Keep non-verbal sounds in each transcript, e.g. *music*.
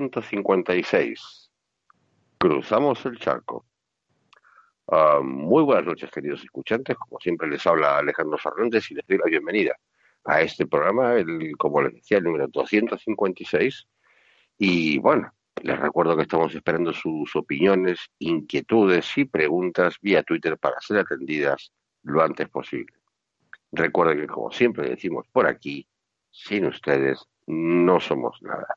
256. Cruzamos el charco. Ah, muy buenas noches, queridos escuchantes. Como siempre, les habla Alejandro Fernández y les doy la bienvenida a este programa, el, como les decía, el número 256. Y bueno, les recuerdo que estamos esperando sus opiniones, inquietudes y preguntas vía Twitter para ser atendidas lo antes posible. Recuerden que, como siempre decimos por aquí, sin ustedes no somos nada.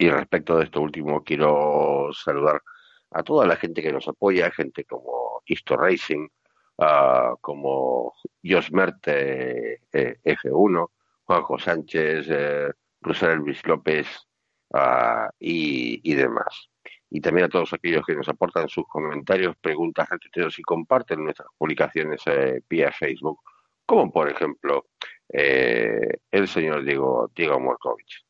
Y respecto de esto último, quiero saludar a toda la gente que nos apoya, gente como Isto Racing, uh, como Jos Merte eh, F1, Juanjo Sánchez, eh, Elvis López y, y, demás. Y también a todos aquellos que nos aportan sus comentarios, preguntas, retuiteos y comparten nuestras publicaciones eh, vía Facebook, como por ejemplo eh, el señor Diego, Diego Morkovich.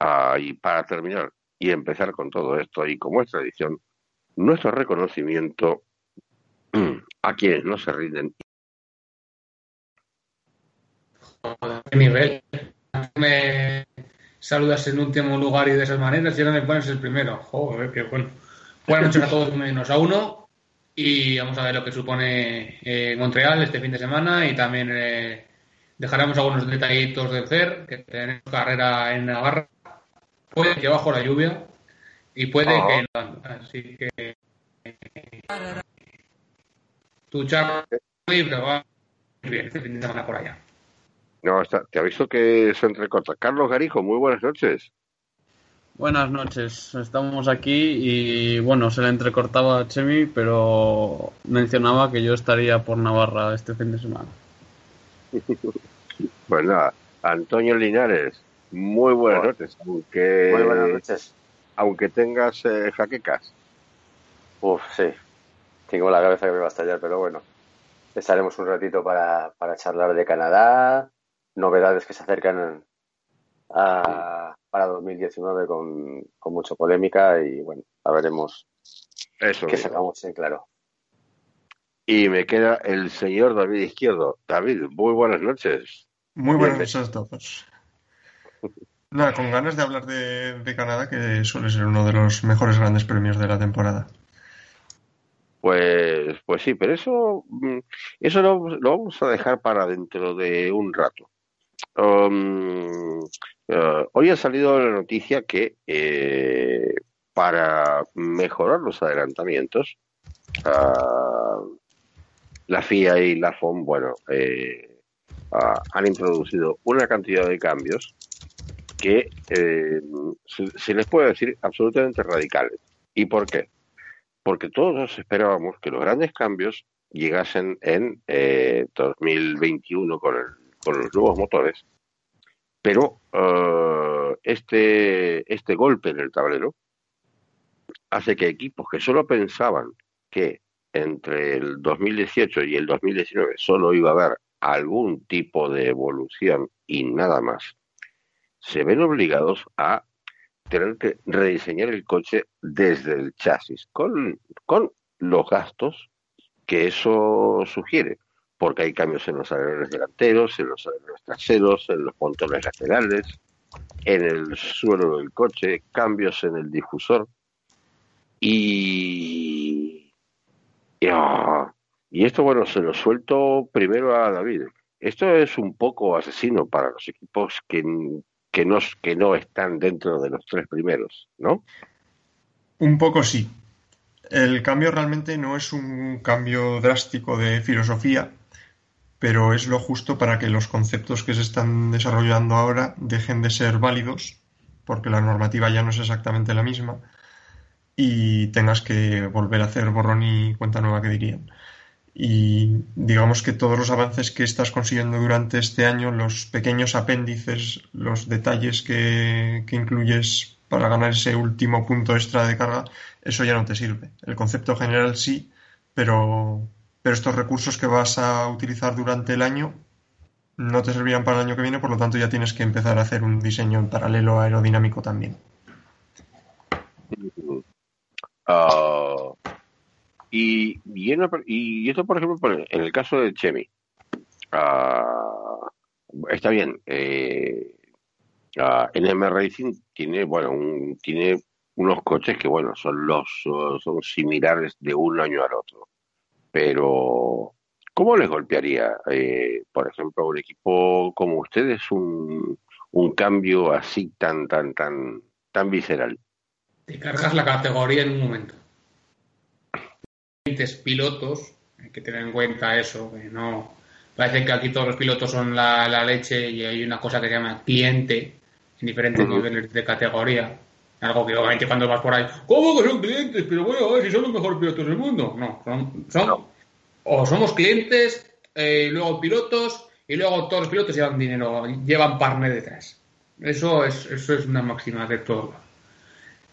Uh, y para terminar, y empezar con todo esto y como es tradición, nuestro reconocimiento *clears throat* a quienes no se rinden. ¿Qué nivel? Me saludas en último lugar y de esas maneras y ahora me pones el primero. Joder, qué bueno. Buenas noches a todos menos a uno y vamos a ver lo que supone eh, Montreal este fin de semana y también eh, dejaremos algunos detallitos del CER, que tenemos carrera en Navarra. Puede que bajo la lluvia, y puede Ah. que no. Así que. Tu charla libre va bien este fin de semana por allá. No, está, te aviso que se entrecorta. Carlos Garijo, muy buenas noches. Buenas noches, estamos aquí y bueno, se le entrecortaba a Chemi, pero mencionaba que yo estaría por Navarra este fin de semana. *laughs* Pues nada, Antonio Linares, muy buenas noches. Aunque, Muy buenas noches. aunque tengas eh, jaquecas. Uf, sí. Tengo la cabeza que me va a estallar, pero bueno. Estaremos un ratito para, para charlar de Canadá, novedades que se acercan a, para 2019 con, con mucha polémica y bueno, a veremos Eso. qué sacamos en claro. Y me queda el señor David Izquierdo. David, muy buenas noches. Muy buenas noches a todos. Con ganas de hablar de, Canadá, que suele ser uno de los mejores grandes premios de la temporada. Pues, pues sí, pero eso, mm, eso lo, vamos a dejar para dentro de un rato. Um, eh, hoy ha salido la noticia que eh, para mejorar los adelantamientos, ah, la FIA y la FOM, bueno, eh, ah, han introducido una cantidad de cambios que eh, se, les puede decir absolutamente radicales. ¿Y por qué? porque todos esperábamos que los grandes cambios llegasen en eh, 2021 con, el, con los nuevos motores, pero eh, este, este golpe en el tablero hace que equipos que solo pensaban que entre el 2018 y el 2019 solo iba a haber algún tipo de evolución y nada más, se ven obligados a tener que rediseñar el coche desde el chasis, con, con los gastos que eso sugiere, porque hay cambios en los alerones delanteros, en los alerones traseros, en los pontones laterales, en el suelo del coche, cambios en el difusor. Y, ah, y esto, bueno, se lo suelto primero a David. Esto es un poco asesino para los equipos que, que no, que no están dentro de los tres primeros, ¿no? Un poco sí. El cambio realmente no es un cambio drástico de filosofía, pero es lo justo para que los conceptos que se están desarrollando ahora dejen de ser válidos, porque la normativa ya no es exactamente la misma, y tengas que volver a hacer borrón y cuenta nueva que dirían. Y digamos que todos los avances que estás consiguiendo durante este año, los pequeños apéndices, los detalles que, que incluyes para ganar ese último punto extra de carga, eso ya no te sirve. El concepto general sí, pero, pero estos recursos que vas a utilizar durante el año no te servirán para el año que viene, por lo tanto ya tienes que empezar a hacer un diseño en paralelo aerodinámico también. Ah, y, y, esto, por ejemplo, en el caso de Chemi, ah, está bien. Eh, NM Racing tiene, bueno, un- tiene unos coches que, bueno, son los son similares de un año al otro. Pero, ¿cómo les golpearía, eh, por ejemplo, un equipo como ustedes un, un cambio así tan, tan, tan, tan visceral? Te cargas la categoría en un momento. Clientes pilotos, hay que tener en cuenta eso, que no parece que aquí todos los pilotos son la, la leche y hay una cosa que se llama cliente en diferentes niveles de categoría. Algo que obviamente cuando vas por ahí, ¿cómo que son clientes? Pero bueno, a ver si son los mejores pilotos del mundo. No, son, son o somos clientes, eh, luego pilotos y luego todos los pilotos llevan dinero, llevan partner detrás. Eso es, eso es una máxima de todo.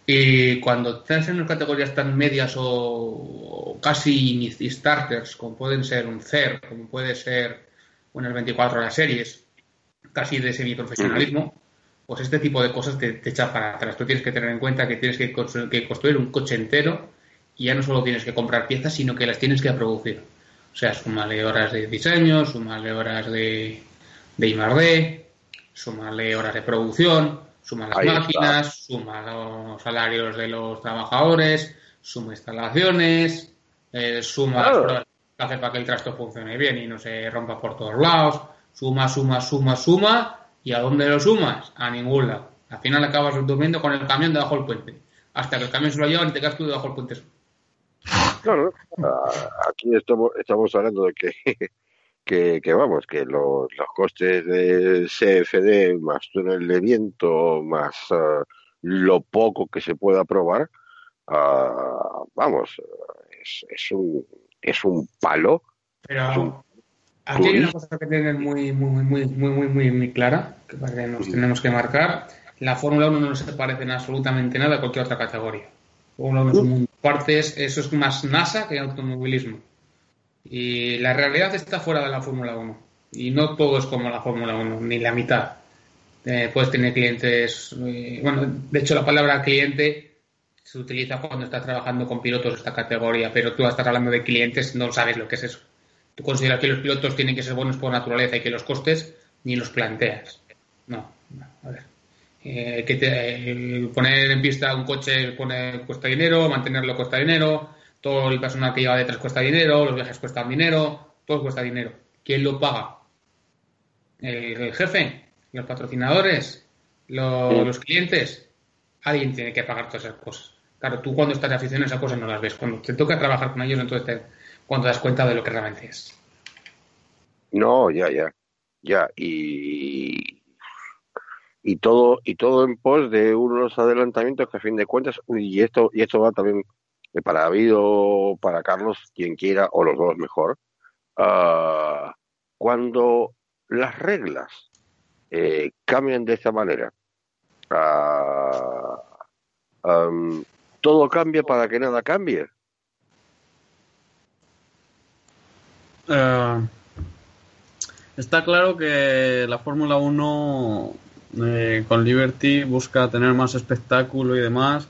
Y cuando estás en categorías tan medias o, o casi starters, como pueden ser un CER, como puede ser unas 24 horas series, casi de semiprofesionalismo, pues este tipo de cosas te, te echa para atrás. Tú tienes que tener en cuenta que tienes que, constru- que construir un coche entero y ya no solo tienes que comprar piezas, sino que las tienes que producir. O sea, súmale horas de diseño, súmale horas de, de I+D, súmale horas de producción, suma las Ahí está. máquinas, suma los salarios de los trabajadores, suma instalaciones, eh, suma las Claro. pruebas que hace para que el trasto funcione bien y no se rompa por todos lados, suma, suma, suma, suma, ¿y a dónde lo sumas? A ningún lado. Al final acabas durmiendo con el camión debajo del puente, hasta que el camión se lo lleva y te quedas tú debajo del puente. Claro, ah, aquí estamos, estamos hablando de que, que, que vamos, que los, los costes de CFD más túnel de viento más ah, lo poco que se pueda probar, ah, vamos, es, es un es un palo. Pero aquí hay una cosa que tienen muy, muy, muy, muy, muy, muy, muy clara, que nos tenemos que marcar. La Fórmula 1 no se parece en absolutamente nada a cualquier otra categoría. Fórmula 1 es un mundo aparte, es- eso es más NASA que automovilismo. Y la realidad está fuera de la Fórmula 1. Y no todo es como la Fórmula 1, ni la mitad. Eh, puedes tener clientes. eh, bueno, de hecho, la palabra cliente se utiliza cuando estás trabajando con pilotos de esta categoría, pero tú estás hablando de clientes, no sabes lo que es eso. Tú consideras que los pilotos tienen que ser buenos por naturaleza y que los costes ni los planteas. No, no, a ver. Eh, que te- eh, poner en pista un coche pone, cuesta dinero, mantenerlo cuesta dinero, todo el personal que lleva detrás cuesta dinero, los viajes cuestan dinero, todo cuesta dinero. ¿Quién lo paga? ¿El, el jefe? ¿Los patrocinadores? ¿Los, Sí. los clientes? Alguien tiene que pagar todas esas cosas. Claro, tú cuando estás aficionado a esas cosas no las ves. Cuando te toca trabajar con ellos, entonces te, cuando te das cuenta de lo que realmente es. No, ya, ya, ya. Y, y todo, y todo en pos de unos adelantamientos que a fin de cuentas, y esto, y esto va también para David para Carlos, quien quiera, o los dos mejor, ah, cuando las reglas eh, cambian de esta manera, ah, todo cambia para que nada cambie. Eh, está claro que la Fórmula 1 eh, con Liberty busca tener más espectáculo y demás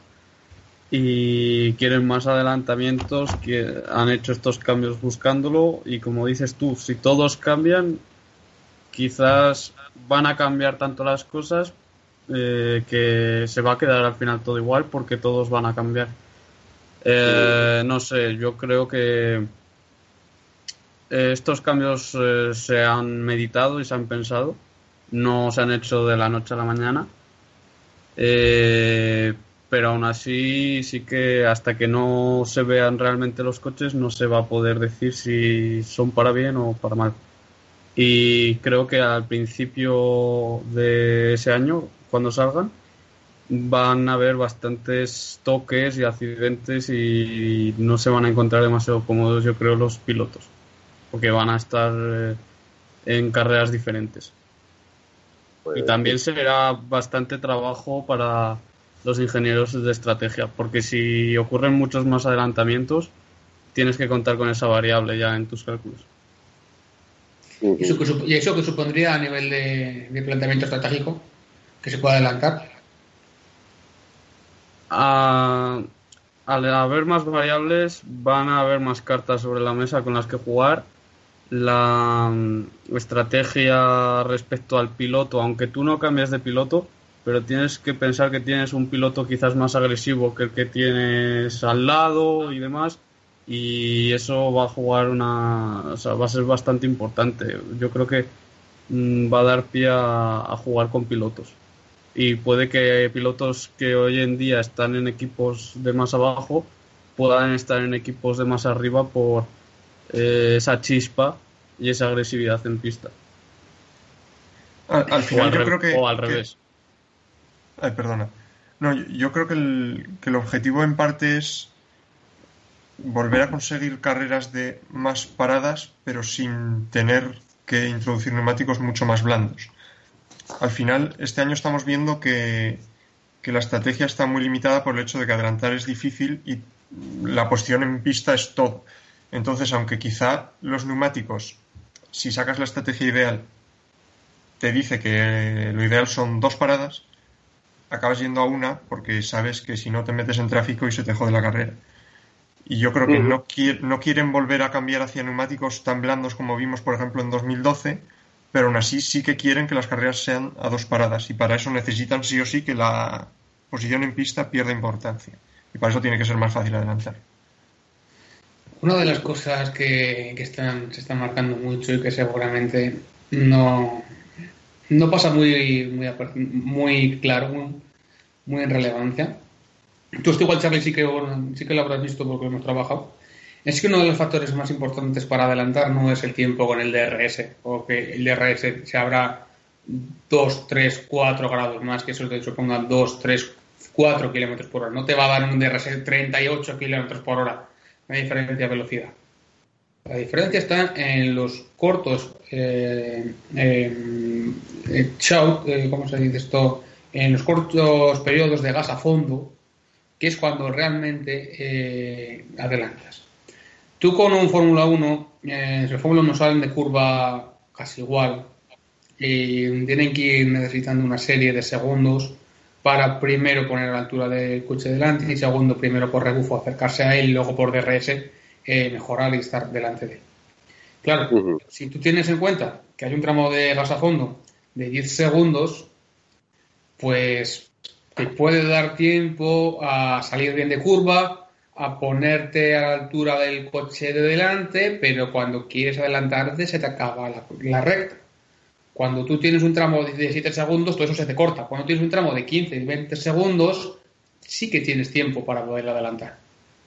y quieren más adelantamientos que han hecho estos cambios buscándolo. Y como dices tú, si todos cambian quizás van a cambiar tanto las cosas eh, que se va a quedar al final todo igual porque todos van a cambiar. Eh, no sé, yo creo que eh, estos cambios eh, se han meditado y se han pensado, no se han hecho de la noche a la mañana, Eh, pero aún así sí que hasta que no se vean realmente los coches no se va a poder decir si son para bien o para mal. Y creo que al principio de ese año, cuando salgan, van a haber bastantes toques y accidentes y no se van a encontrar demasiado cómodos, yo creo, los pilotos, porque van a estar eh, en carreras diferentes. Pues, Y también será bastante trabajo para los ingenieros de estrategia, porque si ocurren muchos más adelantamientos, tienes que contar con esa variable ya en tus cálculos. ¿Y eso, que sup- y eso que supondría a nivel de, de planteamiento estratégico? Que se pueda adelantar. A- al haber más variables, van a haber más cartas sobre la mesa con las que jugar. La mm, estrategia respecto al piloto, aunque tú no cambias de piloto, pero tienes que pensar que tienes un piloto quizás más agresivo que el que tienes al lado y demás, y eso va a jugar una. O sea, va a ser bastante importante. Yo creo que mm, va a dar pie a, a jugar con pilotos y puede que pilotos que hoy en día están en equipos de más abajo puedan estar en equipos de más arriba por eh, esa chispa y esa agresividad en pista. Al, al O final al, yo re- creo que... o al revés. Ay, perdona. No, yo, creo que el, que el objetivo en parte es volver a conseguir carreras de más paradas, pero sin tener que introducir neumáticos mucho más blandos. Al final, este año estamos viendo que, que la estrategia está muy limitada por el hecho de que adelantar es difícil y la posición en pista es todo. Entonces, aunque quizá los neumáticos, si sacas la estrategia ideal, te dice que lo ideal son dos paradas, acabas yendo a una porque sabes que si no te metes en tráfico y se te jode la carrera. Y yo creo que no, qui- no quieren volver a cambiar hacia neumáticos tan blandos como vimos, por ejemplo, en 2012, pero aún así sí que quieren que las carreras sean a dos paradas y para eso necesitan sí o sí que la posición en pista pierda importancia. Y para eso tiene que ser más fácil adelantar. Una de las cosas que, que están, se están marcando mucho y que seguramente no, no pasa muy, muy, muy claro, muy, muy en relevancia. Tú esto igual, Charlie, sí que, sí que lo habrás visto porque hemos trabajado. Es que uno de los factores más importantes para adelantar no es el tiempo con el DRS, o que el DRS se abra 2, 3, 4 grados más, que eso te suponga 2, 3, 4 kilómetros por hora. No te va a dar un DRS de 38 kilómetros por hora, la diferencia de velocidad. La diferencia está en los cortos eh, eh, shout, eh, ¿cómo se dice esto? En los cortos periodos de gas a fondo, que es cuando realmente eh, adelantas. Tú con un Fórmula 1, eh, los Fórmula 1 salen de curva casi igual y tienen que ir necesitando una serie de segundos para primero poner a la altura del coche delante y segundo primero por rebufo acercarse a él y luego por DRS eh, mejorar y estar delante de él. Claro, si tú tienes en cuenta que hay un tramo de gas a fondo de 10 segundos, pues te puede dar tiempo a salir bien de curva, a ponerte a la altura del coche de delante, pero cuando quieres adelantarte se te acaba la, recta. Cuando tú tienes un tramo de 17 segundos, todo eso se te corta. Cuando tienes un tramo de 15 y 20 segundos, sí que tienes tiempo para poder adelantar.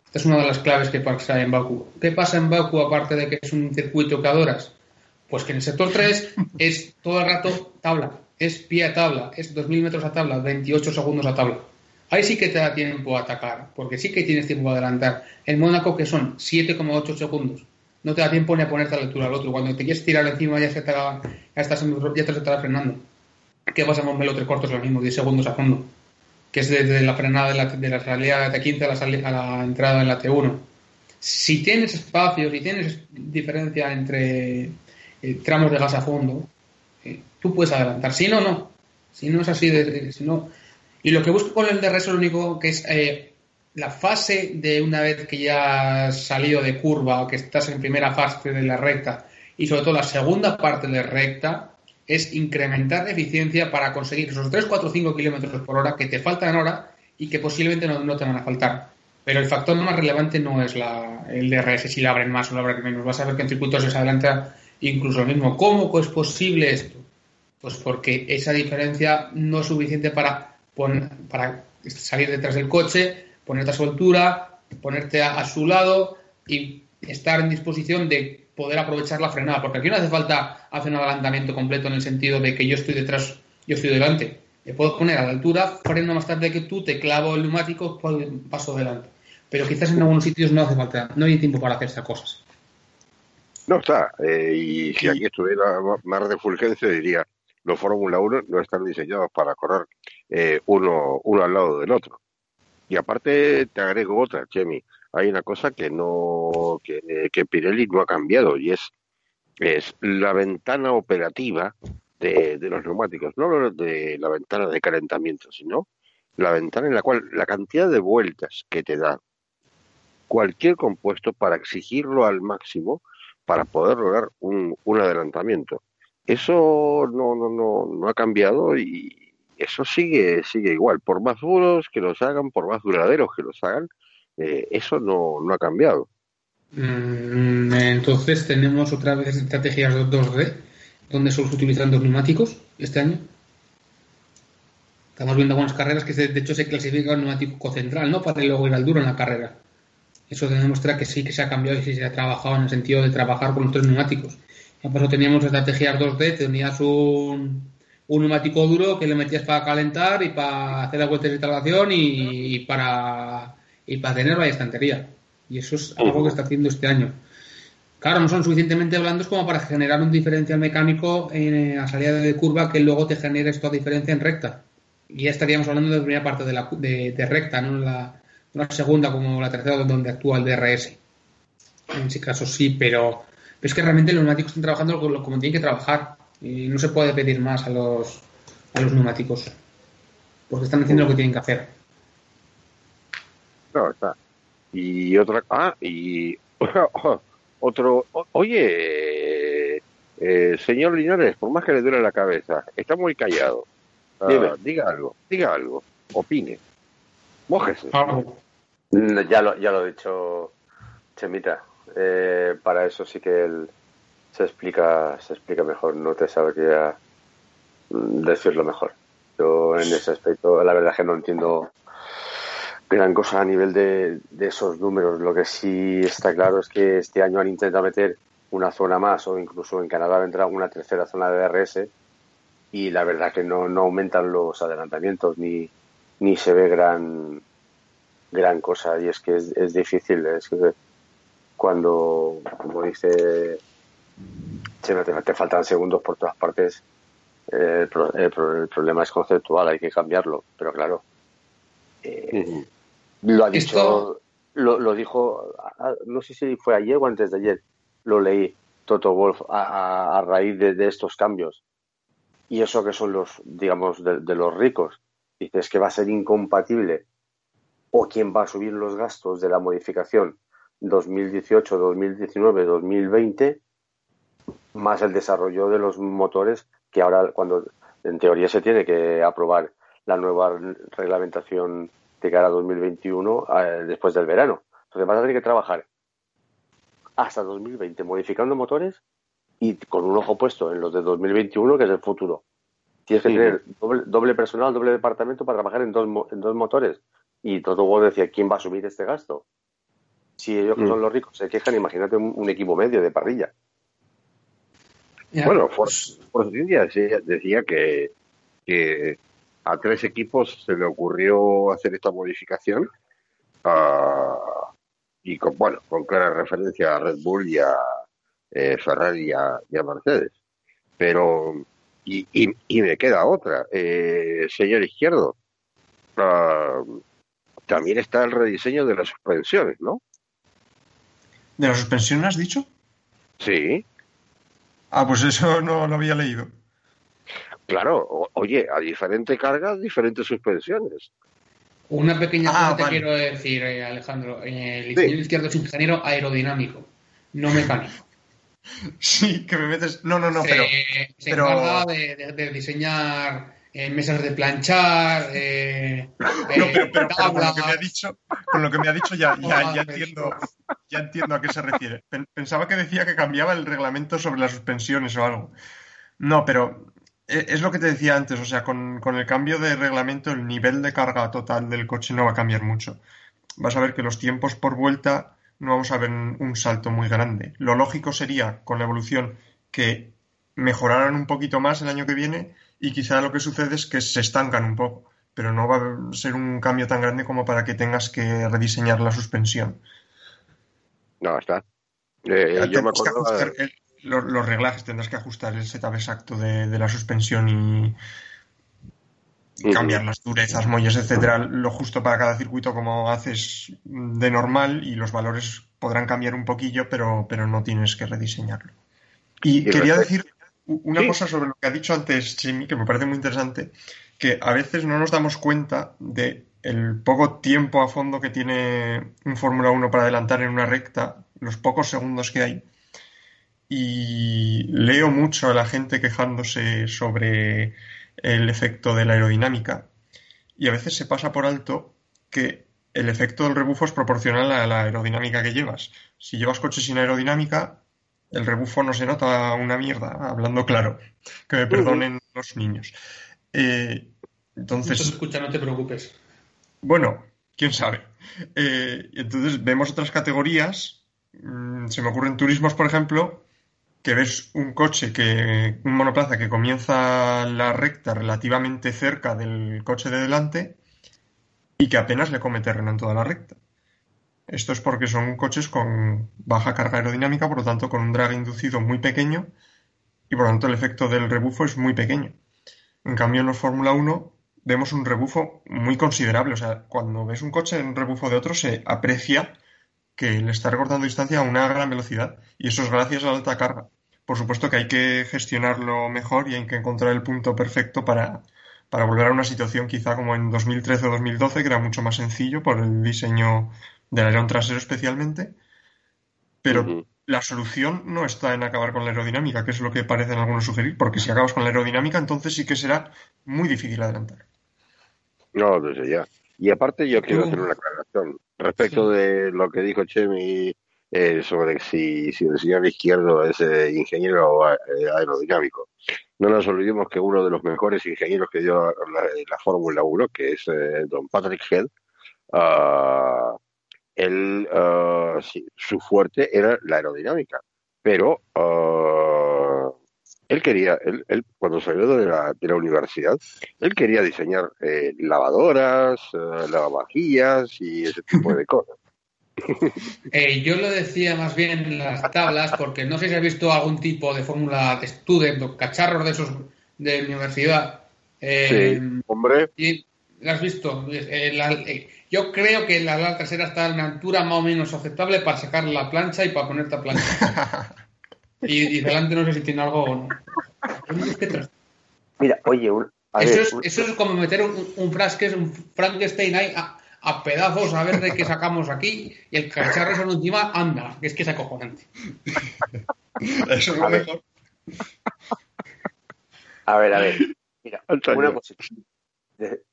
Esta es una de las claves que pasa en Baku. ¿Qué pasa en Baku aparte de que es un circuito que adoras? Pues que en el sector 3 es todo el rato tabla, es pie a tabla, es 2.000 metros a tabla, 28 segundos a tabla. Ahí sí que te da tiempo a atacar, porque sí que tienes tiempo a adelantar. En Mónaco, que son 7,8 segundos, no te da tiempo ni a ponerte a la altura al otro. Cuando te quieres tirar encima ya, se te ya, estás ya te estará frenando. ¿Qué pasa con Velo tres cortos? Lo mismo, 10 segundos a fondo. Que es desde la frenada de la, de la salida de T15 a la, a la entrada en la T1. Si tienes espacio, si tienes diferencia entre eh, tramos de gas a fondo, tú puedes adelantar. Si no, no. Si no es así, de, si no. Y lo que busco con el DRS es lo único que es eh, la fase de una vez que ya has salido de curva o que estás en primera fase de la recta y sobre todo la segunda parte de recta es incrementar eficiencia para conseguir esos 3, 4, 5 kilómetros por hora que te faltan ahora y que posiblemente no, no te van a faltar. Pero el factor más relevante no es la, el DRS, si la abren más o la abren menos. Vas a ver que en circuitos se adelanta incluso lo mismo. ¿Cómo es posible esto? Pues porque esa diferencia no es suficiente para, pon- para salir detrás del coche, ponerte a su altura, ponerte a, su lado y estar en disposición de poder aprovechar la frenada. Porque aquí no hace falta hacer un adelantamiento completo en el sentido de que yo estoy detrás, yo estoy delante. Me puedo poner a la altura, freno más tarde que tú, te clavo el neumático, paso adelante. Pero quizás en algunos sitios no hace falta, no hay tiempo para hacer estas cosas. No está. eh, y si aquí estuviera más de Fulgencio, diría: los Fórmula 1 no están diseñados para correr eh, uno, uno al lado del otro. Y aparte, te agrego otra, Chemi. Hay una cosa que no que, que Pirelli no ha cambiado y es es la ventana operativa de, de los neumáticos, no de la ventana de calentamiento, sino la ventana en la cual la cantidad de vueltas que te da cualquier compuesto para exigirlo al máximo para poder lograr un, adelantamiento. Eso no, no, no, no ha cambiado y eso sigue, sigue igual. Por más duros que los hagan, por más duraderos que los hagan, eh, eso no, no ha cambiado. Mm, Entonces tenemos otra vez estrategias 2D, donde solo se utilizan dos neumáticos este año. Estamos viendo algunas carreras que de hecho se clasifica un neumático central, ¿no? Para luego ir al duro en la carrera. Eso demuestra que sí que se ha cambiado y sí se ha trabajado en el sentido de trabajar con los tres neumáticos. Ya pasó teníamos estrategias 2D, tenías un, un neumático duro que le metías para calentar y para hacer las vueltas de instalación y, y para y para tener vaya estantería. Y eso es algo que está haciendo este año. Claro, no son suficientemente blandos como para generar un diferencial mecánico en la salida de curva que luego te genere esta diferencia en recta. Y ya estaríamos hablando de la primera parte de, la, de, de recta, no la, no la segunda como la tercera donde actúa el DRS. En ese caso sí, pero, pero es que realmente los neumáticos están trabajando como, como tienen que trabajar. Y no se puede pedir más a los, a los neumáticos. Porque están haciendo lo que tienen que hacer. Claro, está. Y otra. Ah, y. *laughs* Otro. Oye, eh, señor Linares, por más que le duele la cabeza, está muy callado. Ah, diga algo, diga algo. Opine. Mójese. Ya lo, ya lo he dicho Chemita. Eh, para eso sí que él se explica, se explica mejor. No te sabría mm, decirlo mejor. Yo en ese aspecto, la verdad es que no entiendo gran cosa a nivel de, de esos números. Lo que sí está claro es que este año han intentado meter una zona más o incluso en Canadá vendrá una tercera zona de DRS y la verdad que no, no aumentan los adelantamientos ni, ni se ve gran gran cosa y es que es, es difícil es que cuando como dice te, faltan segundos por todas partes eh, el, pro- el pro- el problema es conceptual hay que cambiarlo pero claro eh, lo ha dicho Esto- lo, lo dijo no sé si fue ayer o antes de ayer lo leí Toto Wolf a, a- a raíz de, de estos cambios. Y eso que son los digamos de, de los ricos. Dices que va a ser incompatible o quién va a subir los gastos de la modificación 2018, 2019, 2020 más el desarrollo de los motores que ahora cuando en teoría se tiene que aprobar la nueva reglamentación de cara a 2021 eh, después del verano. Entonces vas a tener que trabajar hasta 2020 modificando motores y con un ojo puesto en los de 2021 que es el futuro. Tienes que Sí. tener doble, doble personal, doble departamento para trabajar en dos, en dos motores. Y Toto Wolff decía, ¿quién va a asumir este gasto? Si ellos que Mm. son los ricos se quejan, imagínate un, un equipo medio de parrilla. Bueno, Force, India decía, que, que a tres equipos se le ocurrió hacer esta modificación ah, y con, bueno, con clara referencia a Red Bull y a eh, Ferrari y a, y a Mercedes. Pero, y, y, y me queda otra, eh, señor Izquierdo. ah, también está el rediseño de las suspensiones, ¿no? ¿De la suspensión has dicho? Sí, Ah, pues eso no lo había leído. claro. O- oye, a diferente carga, diferentes suspensiones. Una pequeña Ah, cosa te vale. quiero decir, eh, Alejandro. Eh, el Sí. ingeniero izquierdo es ingeniero aerodinámico, no mecánico. *laughs* Sí, que me metes. No, no, no, se, pero. se pero- encarga de, de- de diseñar eh, mesas de planchar, eh, *laughs* No, eh, pero, pero- pero con lo que me ha dicho, con lo que me ha dicho ya, ya, ya entiendo, ya entiendo a qué se refiere. Pen- Pensaba que decía que cambiaba el reglamento sobre las suspensiones o algo. No, pero es lo que te decía antes, o sea, con, con el cambio de reglamento el nivel de carga total del coche no va a cambiar mucho. Vas a ver que los tiempos por vuelta no vamos a ver un salto muy grande. Lo lógico sería, con la evolución, que mejoraran un poquito más el año que viene y quizá lo que sucede es que se estancan un poco, pero no va a ser un cambio tan grande como para que tengas que rediseñar la suspensión. No, está. Eh, yo me que de- el- los, los reglajes, tendrás que ajustar el setup exacto de, de la suspensión y, cambiar las durezas, muelles, etcétera, lo justo para cada circuito como haces de normal y los valores podrán cambiar un poquillo, pero, pero no tienes que rediseñarlo. Y, Y quería decir una Sí. cosa sobre lo que ha dicho antes Jimmy, que me parece muy interesante, que a veces no nos damos cuenta de el poco tiempo a fondo que tiene un Fórmula 1 para adelantar en una recta, los pocos segundos que hay. Y leo mucho a la gente quejándose sobre el efecto de la aerodinámica. Y a veces se pasa por alto que el efecto del rebufo es proporcional a la aerodinámica que llevas. Si llevas coche sin aerodinámica, el rebufo no se nota una mierda, hablando claro. Que me perdonen los niños. Eh, entonces, escucha, no te preocupes. bueno, quién sabe. Eh, entonces vemos otras categorías. Mm, se me ocurren turismos, por ejemplo, que ves un coche que, un monoplaza que comienza la recta relativamente cerca del coche de delante y que apenas le come terreno en toda la recta. Esto es porque son coches con baja carga aerodinámica, por lo tanto con un drag inducido muy pequeño y por lo tanto el efecto del rebufo es muy pequeño. En cambio en los Fórmula 1 vemos un rebufo muy considerable. O sea, cuando ves un coche en rebufo de otro se aprecia que le está recortando distancia a una gran velocidad y eso es gracias a la alta carga. Por supuesto que hay que gestionarlo mejor y hay que encontrar el punto perfecto para, para volver a una situación quizá como en 2013 o 2012, que era mucho más sencillo por el diseño del alerón trasero especialmente. Pero la solución no está en acabar con la aerodinámica, que es lo que parecen algunos sugerir, porque si acabas con la aerodinámica, entonces sí que será muy difícil adelantar. No, desde ya. Y aparte yo quiero hacer una aclaración respecto de lo que dijo Chemi eh, sobre si, si el señor izquierdo es eh, ingeniero eh, aerodinámico. No nos olvidemos que uno de los mejores ingenieros que dio la, la Fórmula 1, que es eh, don Patrick Head, ah, él, ah, sí, su fuerte era la aerodinámica, pero ah, él quería, él, él cuando salió de la, de la universidad, él quería diseñar eh, lavadoras, eh, lavavajillas y ese tipo de cosas. *laughs* Eh, yo lo decía más bien en las tablas, porque no sé si has visto algún tipo de fórmula de student o cacharros de esos de universidad. Eh, Sí, hombre, y ¿Lo has visto? Eh, la- eh, yo creo que la ala trasera está a una altura más o menos aceptable para sacar la plancha y para ponerte a plancha. *laughs* y, y delante no sé si tiene algo o no. Mira, oye, un- a Eso ver, es, un- eso es como meter un, un, frasque- un Frankenstein ahí a, a pedazos a ver de qué sacamos aquí y el cacharro eso encima anda, que es que es acojonante. *laughs* Eso es lo A ver. mejor. a ver, a ver. Mira, una cosa.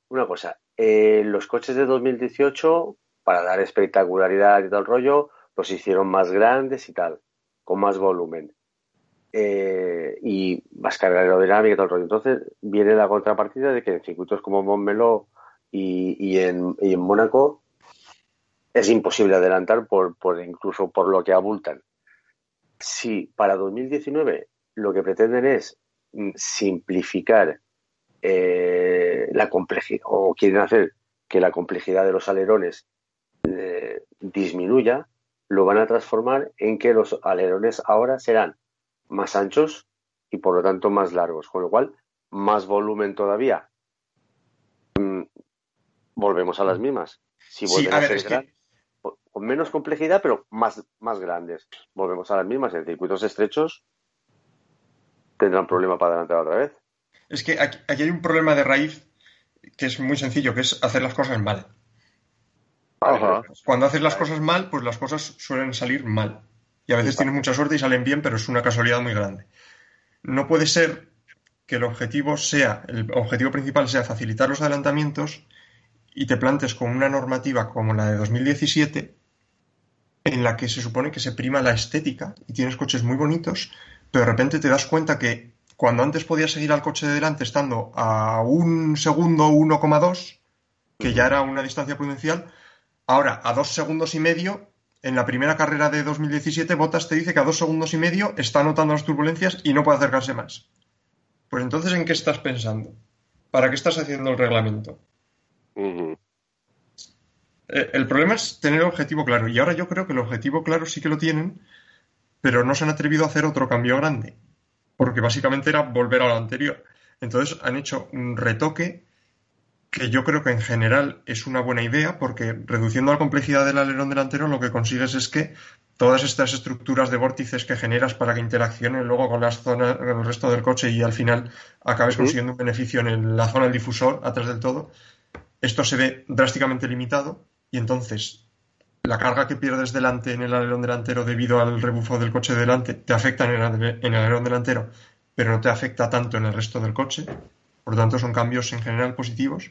Una cosa. Eh, los coches de 2018, para dar espectacularidad y el rollo, los hicieron más grandes y tal, con más volumen. Eh, y más carga aerodinámica y todo el rollo. Entonces viene la contrapartida de que en circuitos como Montmeló y, y en, y en Mónaco es imposible adelantar por, por incluso por lo que abultan. Si para 2019 lo que pretenden es mm, simplificar eh, la complejidad o quieren hacer que la complejidad de los alerones eh, disminuya, lo van a transformar en que los alerones ahora serán más anchos y por lo tanto más largos, con lo cual más volumen todavía. Mm, volvemos a las mismas. Si Sí, vuelven a a, ver, ser es que- con menos complejidad, pero más, más grandes. Volvemos a las mismas. En circuitos estrechos tendrán problema para adelantar otra vez. Es que aquí, aquí hay un problema de raíz que es muy sencillo, que es hacer las cosas mal. Ajá. Cuando haces las cosas mal, pues las cosas suelen salir mal. Y a veces tienes mucha suerte y salen bien, pero es una casualidad muy grande. No puede ser que el objetivo sea, el objetivo principal sea facilitar los adelantamientos y te plantes con una normativa como la de 2017 en la que se supone que se prima la estética y tienes coches muy bonitos, pero de repente te das cuenta que cuando antes podías seguir al coche de delante estando a un segundo 1,2, que ya era una distancia prudencial, ahora a dos segundos y medio, en la primera carrera de 2017, Bottas te dice que a dos segundos y medio está notando las turbulencias y no puede acercarse más. Pues entonces, ¿en qué estás pensando? ¿Para qué estás haciendo el reglamento? Eh, El problema es tener el objetivo claro. Y ahora yo creo que el objetivo claro sí que lo tienen, pero no se han atrevido a hacer otro cambio grande. Porque básicamente era volver a lo anterior. Entonces han hecho un retoque que yo creo que en general es una buena idea porque reduciendo la complejidad del alerón delantero lo que consigues es que todas estas estructuras de vórtices que generas para que interaccionen luego con las zonas, con el resto del coche y al final acabes consiguiendo un beneficio en la zona del difusor atrás del todo, esto se ve drásticamente limitado y entonces la carga que pierdes delante en el alerón delantero debido al rebufo del coche delante te afecta en el, en el alerón delantero, pero no te afecta tanto en el resto del coche. Por lo tanto, son cambios en general positivos.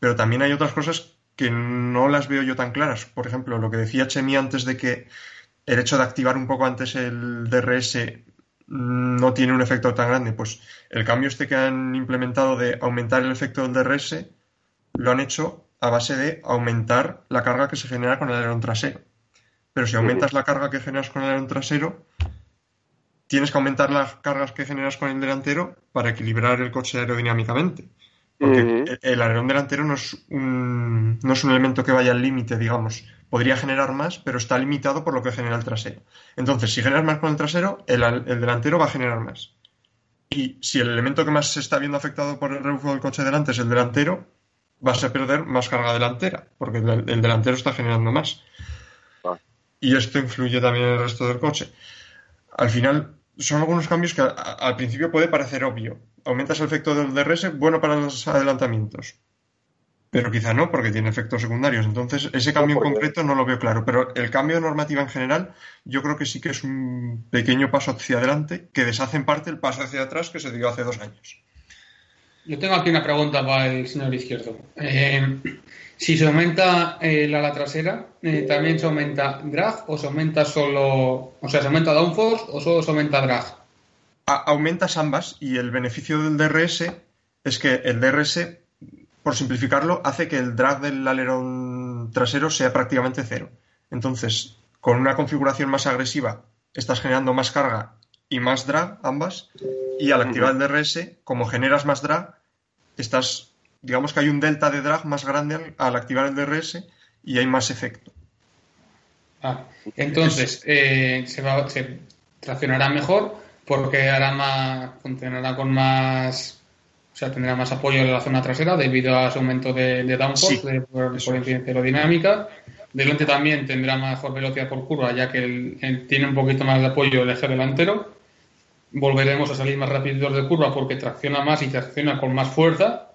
Pero también hay otras cosas que no las veo yo tan claras. Por ejemplo, lo que decía Chemi antes de que el hecho de activar un poco antes el DRS no tiene un efecto tan grande. Pues el cambio este que han implementado de aumentar el efecto del DRS lo han hecho a base de aumentar la carga que se genera con el alerón trasero. Pero si aumentas la carga que generas con el alerón trasero, tienes que aumentar las cargas que generas con el delantero para equilibrar el coche aerodinámicamente. Porque el alerón delantero no es, un, no es un elemento que vaya al límite, digamos. Podría generar más, pero está limitado por lo que genera el trasero. Entonces, si generas más con el trasero, el, el delantero va a generar más. Y si el elemento que más se está viendo afectado por el rebufo del coche delante es el delantero, vas a perder más carga delantera, porque el, el delantero está generando más. Ah. Y esto influye también en el resto del coche. Al final, son algunos cambios que a- a- al principio puede parecer obvio. Aumentas el efecto del DRS, bueno para los adelantamientos. Pero quizá no, porque tiene efectos secundarios. Entonces, ese cambio en concreto no lo veo claro. Pero el cambio de normativa en general, yo creo que sí que es un pequeño paso hacia adelante que deshace en parte el paso hacia atrás que se dio hace dos años. Yo tengo aquí una pregunta para el señor izquierdo. Eh, si se aumenta eh, la ala trasera, eh, ¿también se aumenta drag o se aumenta solo, o sea, se aumenta downforce o solo se aumenta drag? A- aumentas ambas y el beneficio del DRS es que el DRS, por simplificarlo, hace que el drag del alerón trasero sea prácticamente cero. Entonces, con una configuración más agresiva, estás generando más carga y más drag, ambas, y al activar el DRS, como generas más drag, estás, digamos que hay un delta de drag más grande al, al activar el DRS y hay más efecto. Ah, entonces, eh, se, va, se traccionará mejor porque hará más, funcionará con más, o sea, tendrá más apoyo en la zona trasera debido a ese aumento de, de downforce Sí, de- por, por incidencia aerodinámica. Delante también tendrá mejor velocidad por curva, ya que el- el- tiene un poquito más de apoyo el eje delantero. Volveremos a salir más rápidos de curva porque tracciona más y tracciona con más fuerza.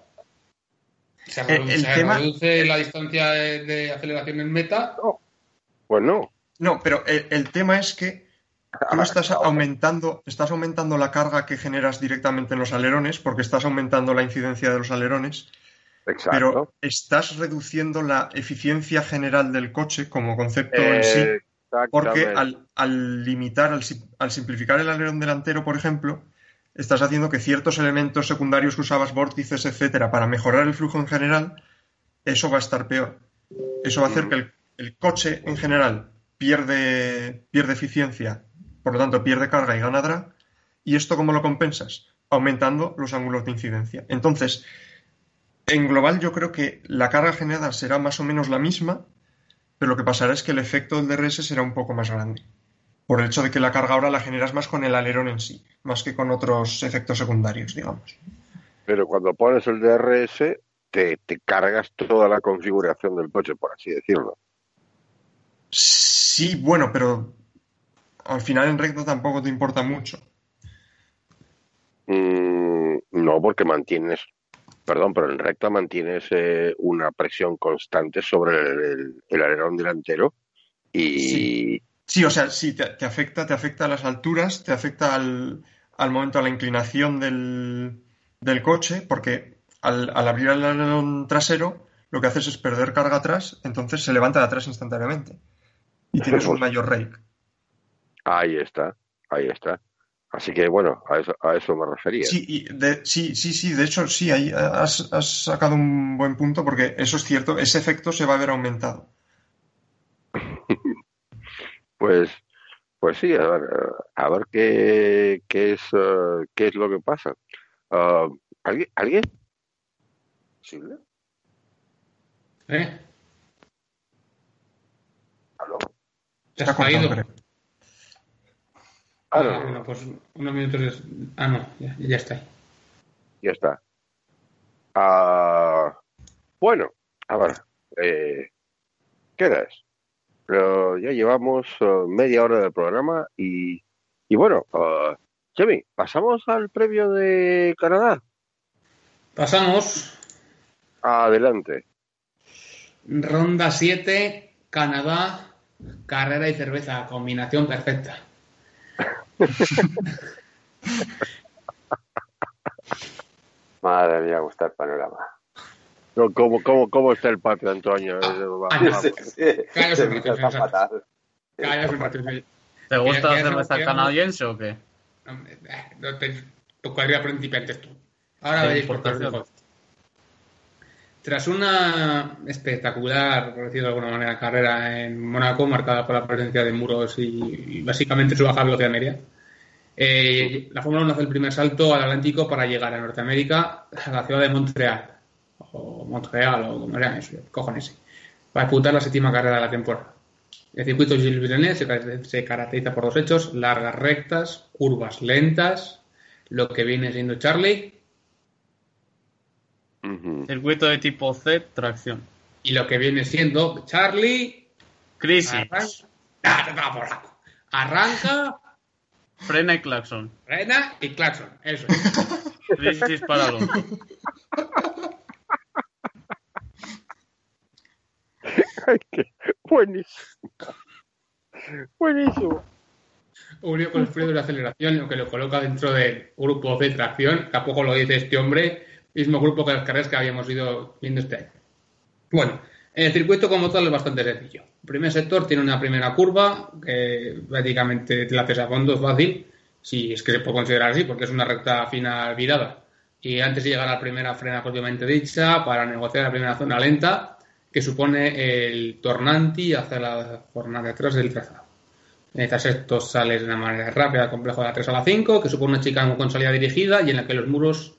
Se, El- reduce, el se tema- reduce la distancia de, de aceleración en meta. Pues no. No, pero el, el tema es que tú estás aumentando, estás aumentando la carga que generas directamente en los alerones, porque estás aumentando la incidencia de los alerones, Exacto. pero estás reduciendo la eficiencia general del coche como concepto en Eh, sí, porque al, al limitar, al, al simplificar el alerón delantero, por ejemplo, estás haciendo que ciertos elementos secundarios que usabas, vórtices, etcétera, para mejorar el flujo en general, eso va a estar peor. Eso va a hacer que el, el coche en general pierde, pierde eficiencia, por lo tanto pierde carga y gana drag. ¿Y esto cómo lo compensas? Aumentando los ángulos de incidencia. Entonces, en global yo creo que la carga generada será más o menos la misma, pero lo que pasará es que el efecto del DRS será un poco más grande. Por el hecho de que la carga ahora la generas más con el alerón en sí, más que con otros efectos secundarios, digamos. Pero cuando pones el DRS, te, te cargas toda la configuración del coche, por así decirlo. Sí, bueno, pero al final en recto tampoco te importa mucho. Mm, no, porque mantienes, perdón, pero en recta mantienes eh, una presión constante sobre el, el- el alerón delantero y Sí, o sea, sí, te, te afecta, te afecta a las alturas, te afecta al, al momento, a la inclinación del, del coche, porque al, al abrir el alerón trasero, lo que haces es perder carga atrás, entonces se levanta de atrás instantáneamente. Y tienes un mayor rake. ahí está, ahí está. Así que bueno, a eso, a eso me refería. Sí, y de- sí, sí, sí, de hecho, sí, ahí has, has sacado un buen punto, porque eso es cierto, ese efecto se va a ver aumentado. *laughs* Pues, pues sí, a ver, a ver qué, qué es, eh, qué es lo que pasa. Ah, ¿alguien? ¿Alguien? ¿Posible? ¿eh? ¿Aló? ¿Te Se ha has cortado, caído? creo. Ah, no, no, bueno, pues unos minutos. Ah, no, ya, ya está. ya está. Ah, Bueno, ahora, eh, ¿qué hora es? Pero ya llevamos eh, media hora del programa y, y bueno, Jimmy, ¿pasamos al previo de Canadá? Pasamos, Adelante. ronda 7, Canadá, carrera y cerveza, combinación perfecta. *laughs* Madre mía, está el panorama. No, ¿Cómo, cómo, ¿Cómo está el patio, Antonio? Ah, vamos. Sí, sí, Cállate, sí. ¿Te gusta la ¿Quieres- cerveza canadiense o qué? Eh, No te tu carrera principiantes tú. Ahora De veréis por qué. Tras una espectacular, por decirlo de alguna manera, carrera en Mónaco, marcada por la presencia de muros y, básicamente su baja velocidad media, eh, la Fórmula 1 hace el primer salto al Atlántico para llegar a Norteamérica, a la ciudad de Montreal, o Montreal, o como sea cojones, para disputar la séptima carrera de la temporada. El circuito Gilles Villeneuve se caracteriza por dos hechos, largas rectas, curvas lentas, lo que viene siendo Charlie, Ujú. Circuito de tipo C, tracción. y lo que viene siendo Charlie, Crisis. arranca, Ah, arranca, Frena y claxon. frena y claxon, eso es. *laughs* Crisis para Alonso. Buenísimo. Buenísimo. unido con el frío de la aceleración, lo que lo coloca dentro del grupo de tracción, tampoco lo dice este hombre, mismo grupo que las carreras que habíamos ido viendo este año. Bueno, el circuito como tal es bastante sencillo. El primer sector tiene una primera curva que prácticamente te la haces a fondo, es fácil, si es que se puede considerar así, porque es una recta final virada. Y antes de llegar a la primera frena propiamente dicha, para negociar la primera zona lenta, que supone el tornanti hacia la zona de atrás del trazado. Tras esto sales de una manera rápida complejo de la 3 a la 5, que supone una chicana con salida dirigida y en la que los muros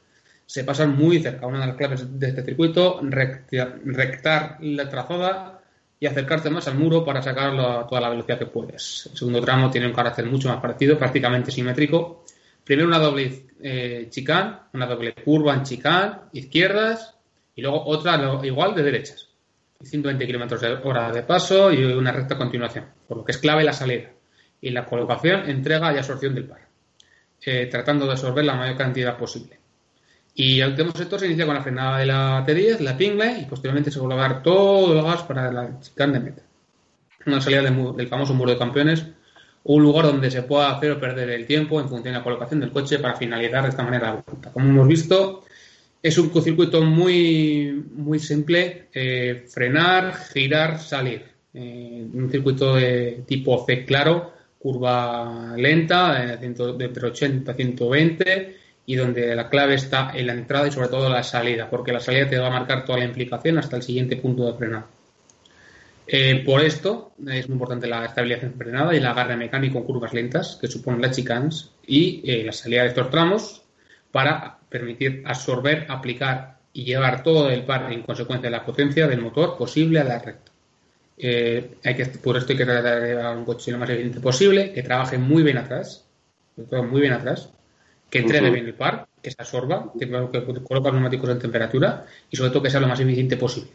se pasan muy cerca. Una de las claves de este circuito, recta- rectar la trazada y acercarte más al muro para sacarlo a toda la velocidad que puedes. El segundo tramo tiene un carácter mucho más parecido, prácticamente simétrico. Primero una doble eh, chicane, una doble curva en chicane, izquierdas, y luego otra igual de derechas. 120 kilómetros de hora de paso y una recta continuación, por lo que es clave la salida y la colocación, entrega y absorción del par, eh, tratando de absorber la mayor cantidad posible. Y el último sector se inicia con la frenada de la T10, la pingle, y posteriormente se vuelve a dar todo el gas para la chicane de meta. Una salida del, famoso muro de campeones, un lugar donde se pueda hacer o perder el tiempo en función de la colocación del coche para finalizar de esta manera la vuelta. Como hemos visto, es un circuito muy, muy simple, eh, frenar, girar, salir. Eh, un circuito de tipo C claro, curva lenta, eh, de entre 80 y 120, y donde la clave está en la entrada y sobre todo la salida, porque la salida te va a marcar toda la implicación hasta el siguiente punto de frenado. Eh, por esto es muy importante la estabilización frenada y el agarre mecánico en curvas lentas, que suponen las chicanes, y eh, la salida de estos tramos para permitir absorber, aplicar y llevar todo el par en consecuencia de la potencia del motor posible a la recta. Eh, hay que, por esto hay que tratar de llevar un coche lo más eficiente posible, que trabaje muy bien atrás, muy bien atrás, que entregue Ujú. bien el par, que se absorba, que, que coloque los neumáticos en temperatura y sobre todo que sea lo más eficiente posible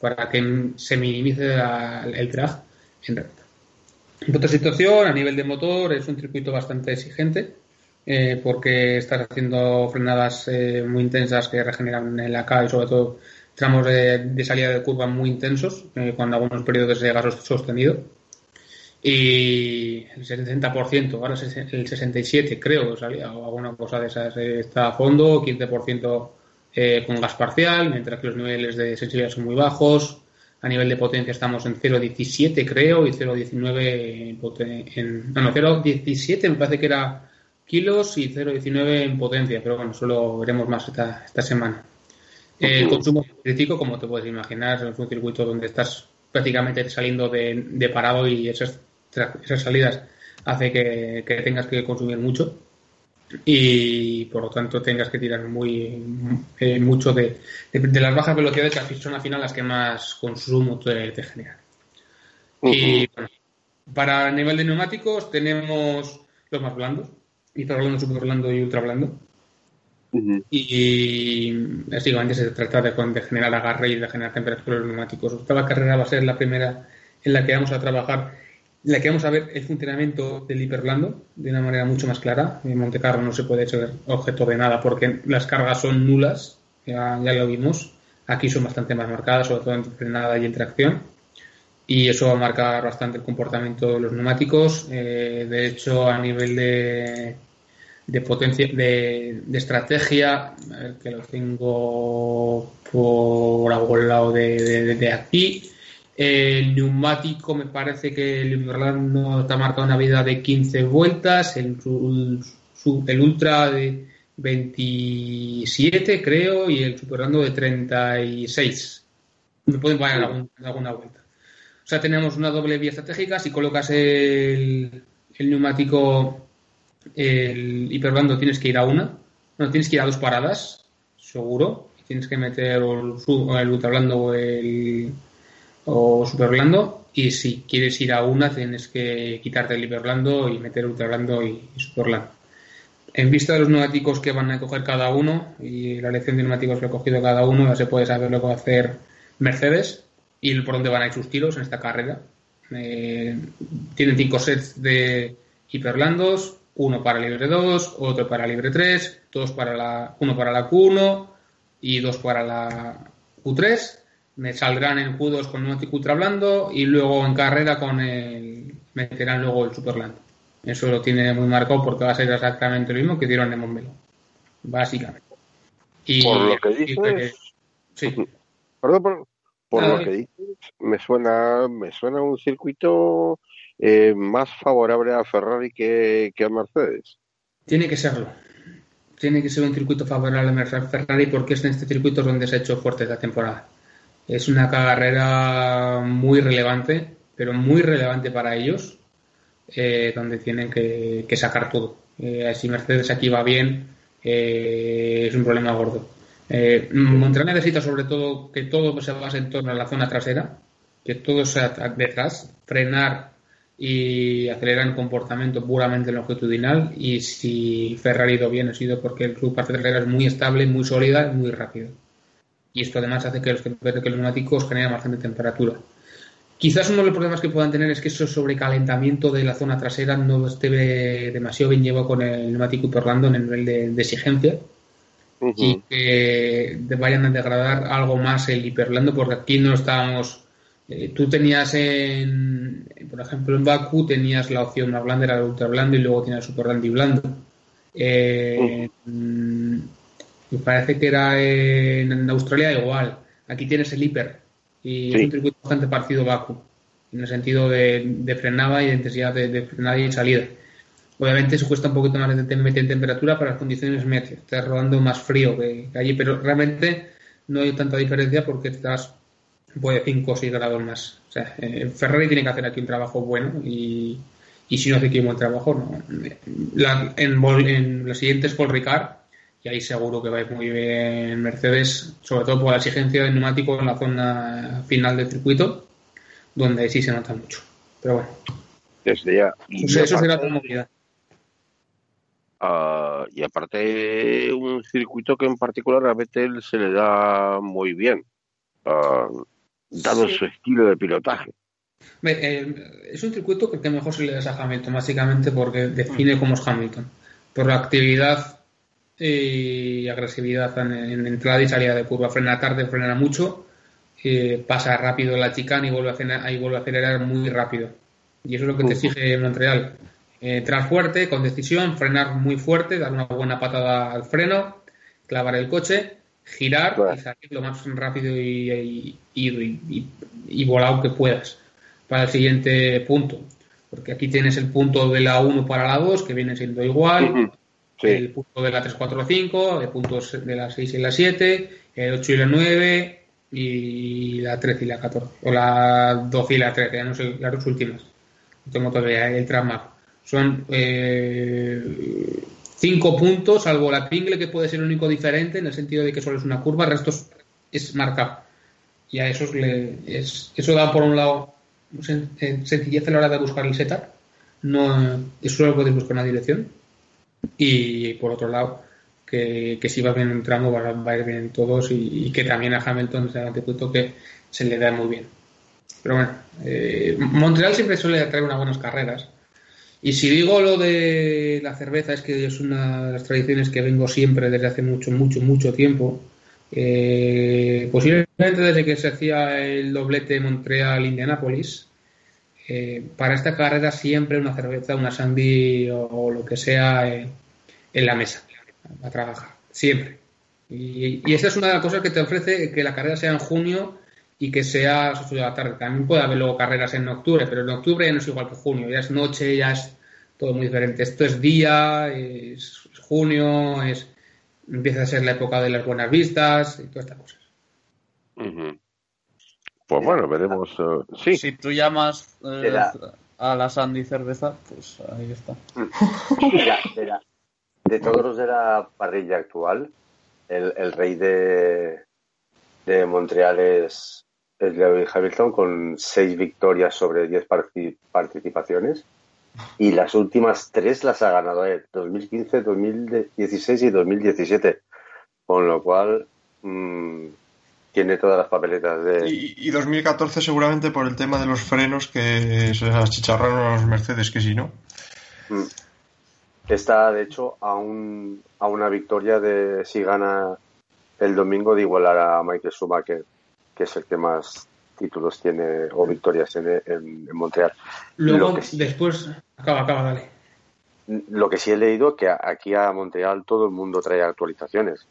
para que se minimice la- el drag en recta. En otra situación, a nivel de motor, es un circuito bastante exigente eh, porque estás haciendo frenadas eh, muy intensas que regeneran el AK y sobre todo tramos de, de salida de curva muy intensos, eh, con algunos periodos de gas sostenido. Y el 60%, ahora es el 67% creo, salía, o alguna cosa de esas eh, está a fondo, 15% eh, con gas parcial, mientras que los niveles de sensibilidad son muy bajos. A nivel de potencia estamos en 0,17 creo y 0,19 en, no, no, 0,17 me parece que era kilos y 0,19 en potencia, pero bueno, eso lo veremos más esta, esta semana. Eh, el consumo crítico, como te puedes imaginar, es un circuito donde estás prácticamente saliendo de, de parado y esas, tra- esas salidas hace que, que tengas que consumir mucho y por lo tanto tengas que tirar muy eh, mucho de, de- de las bajas velocidades que son al final las que más consumo te, te generan. Y bueno, para el nivel de neumáticos tenemos los más blandos, hiper blando, super blando y ultra blando. Ujú. y básicamente se trata de, de generar agarre y de generar temperatura en los neumáticos. Esta carrera va a ser la primera en la que vamos a trabajar, en la que vamos a ver el funcionamiento del hiperblando de una manera mucho más clara. En Monte Carlo no se puede ser objeto de nada porque las cargas son nulas, ya, lo vimos. Aquí son bastante más marcadas, sobre todo en frenada y en tracción. Y eso va a marcar bastante el comportamiento de los neumáticos. Eh, de hecho, a nivel de, de potencia, de, de estrategia, a ver, que lo tengo por algún lado de- de aquí. El neumático me parece que el Orlando está marcado una vida de 15 vueltas, el, Ultra de 27 creo y el Super Orlando de 36. Me pueden algún- alguna vuelta. O sea, tenemos una doble vía estratégica. Si colocas el, el neumático, el hiperblando, tienes que ir a una. No, tienes que ir a dos paradas, seguro. Tienes que meter el, el ultrablando o el o superblando. Y si quieres ir a una, tienes que quitarte el hiperblando y meter ultrablando y, y superblando. En vista de los neumáticos que van a coger cada uno y la elección de neumáticos que ha cogido cada uno, ya se puede saber lo que va a hacer Mercedes y por dónde van a ir sus tiros en esta carrera. Eh, tienen cinco sets de hiperblandos, uno para libre 2, otro para libre 3, dos para la, uno para la Q1 y dos para la Q3. Me saldrán en Q2 con neumático ultra blando y luego en carrera con el meterán luego el superblando. Eso lo tiene muy marcado porque va a ser exactamente lo mismo que dieron en Montmeló. Básicamente. Y Por lo que dices, sí. Perdón, por, por Ah, lo que dices, me suena, me suena un circuito eh, más favorable a Ferrari que, que a Mercedes. Tiene que serlo. Tiene que ser un circuito favorable a Ferrari porque es en este circuito donde se ha hecho fuerte esta temporada. Es una carrera muy relevante, pero muy relevante para ellos, eh, donde tienen que, sacar todo. Eh, si Mercedes aquí va bien, eh, es un problema gordo. Montreal necesita sobre todo que todo se base en torno a la zona trasera, que todo sea detrás, frenar y acelerar en comportamiento puramente longitudinal y si Ferrari ha ido bien ha sido porque su parte trasera es muy estable, muy sólida y muy rápida. Y esto además hace que los, que los neumáticos generen bastante temperatura. Quizás uno de los problemas que puedan tener es que ese sobrecalentamiento de la zona trasera no esté demasiado bien llevado con el neumático hiperblando en el nivel de, de exigencia y que vayan a degradar algo más el hiperblando porque aquí no estábamos eh, tú tenías en por ejemplo en Baku tenías la opción más blanda era el ultra blando y luego tenías el super blando y blando. Eh, me parece que era en, en Australia igual aquí tienes el hiper y es un circuito bastante parecido Baku en el sentido de, de frenada y de intensidad de, de frenada y salida Obviamente se cuesta un poquito más de meter temperatura para las condiciones meteo. Estás rodando más frío que, que allí, pero realmente no hay tanta diferencia porque estás puede 5 o 6 grados más. O sea, eh, Ferrari tiene que hacer aquí un trabajo bueno y, y si no hace aquí un buen trabajo, no. La- en, en siguientes Paul Ricard, y ahí seguro que va a ir muy bien Mercedes, sobre todo por la exigencia del neumático en la zona final del circuito, donde sí se nota mucho. Pero bueno, Desde ya. Y, sea, eso será aparte, otra movilidad. ah, y aparte, un circuito que en particular a Vettel se le da muy bien, ah, dado Sí. su estilo de pilotaje. Eh, es un circuito que mejor se le da a Hamilton, básicamente porque define cómo es Hamilton. Por la actividad y agresividad en, en entrada y salida de curva. Frena tarde, frena mucho, eh, pasa rápido la chicana y vuelve a, frenar- y vuelve a acelerar muy rápido. Y eso es lo que te exige Montreal. Eh, entrar fuerte, con decisión, frenar muy fuerte, dar una buena patada al freno, clavar el coche, girar y salir lo más rápido y, y, y- volado que puedas para el siguiente punto. Porque aquí tienes el punto de la 1 para la 2, que viene siendo igual. Sí. el punto de la 3, 4, 5, el punto de la 6 y la 7, el 8 y la 9 y la 13 y la 14. O la 12 y la 13, ya no sé, las dos últimas. No tengo todavía el tramap. Son eh, puntos, salvo la Pringle, que puede ser el único diferente en el sentido de que solo es una curva, el resto es, marcado. Y a esos le, es, eso da por un lado eh, sencillez a la hora de buscar el setup. No, eso solo puedes buscar una dirección. Y por otro lado, que, que si va bien en un tramo va, a ir bien en todos y, que también a Hamilton se punto que se le da muy bien. Pero bueno, eh, Montreal siempre suele traer unas buenas carreras. Y si digo lo de la cerveza, es que es una de las tradiciones que vengo siempre desde hace mucho, mucho, mucho tiempo. Eh, posiblemente desde que se hacía el doblete Montreal-Indianápolis. Eh, para esta carrera siempre una cerveza, una sandy o, lo que sea eh, en la mesa a trabajar. Siempre. Y, y esta es una de las cosas que te ofrece que la carrera sea en junio y que sea a las 8 de la tarde. También puede haber luego carreras en octubre, pero en octubre ya no es igual que junio, ya es noche, ya es todo muy diferente. Esto es día, es junio, es empieza a ser la época de las buenas vistas y todas estas cosas. Pues bueno, veremos. eh, sí, Si tú llamas eh, la- a la Sandy cerveza, pues ahí está. *laughs* De, la- de la- de todos los de la parrilla actual, el, el rey de, de Montreal es, es Lewis Hamilton con seis victorias sobre 10 parti- participaciones. Y las últimas tres las ha ganado él, 2015, 2016 y 2017. Con lo cual mm, tiene todas las papeletas de... Y, y 2014 seguramente por el tema de los frenos que se achicharraron a los Mercedes, que si no. Mm. Está, de hecho, a, un, a una victoria de si gana el domingo de igualar a Michael Schumacher, que es el que más títulos tiene o victorias tiene en, en Montreal. Luego, que después, acaba, acaba, dale. Lo que sí he leído que aquí a Montreal todo el mundo trae actualizaciones.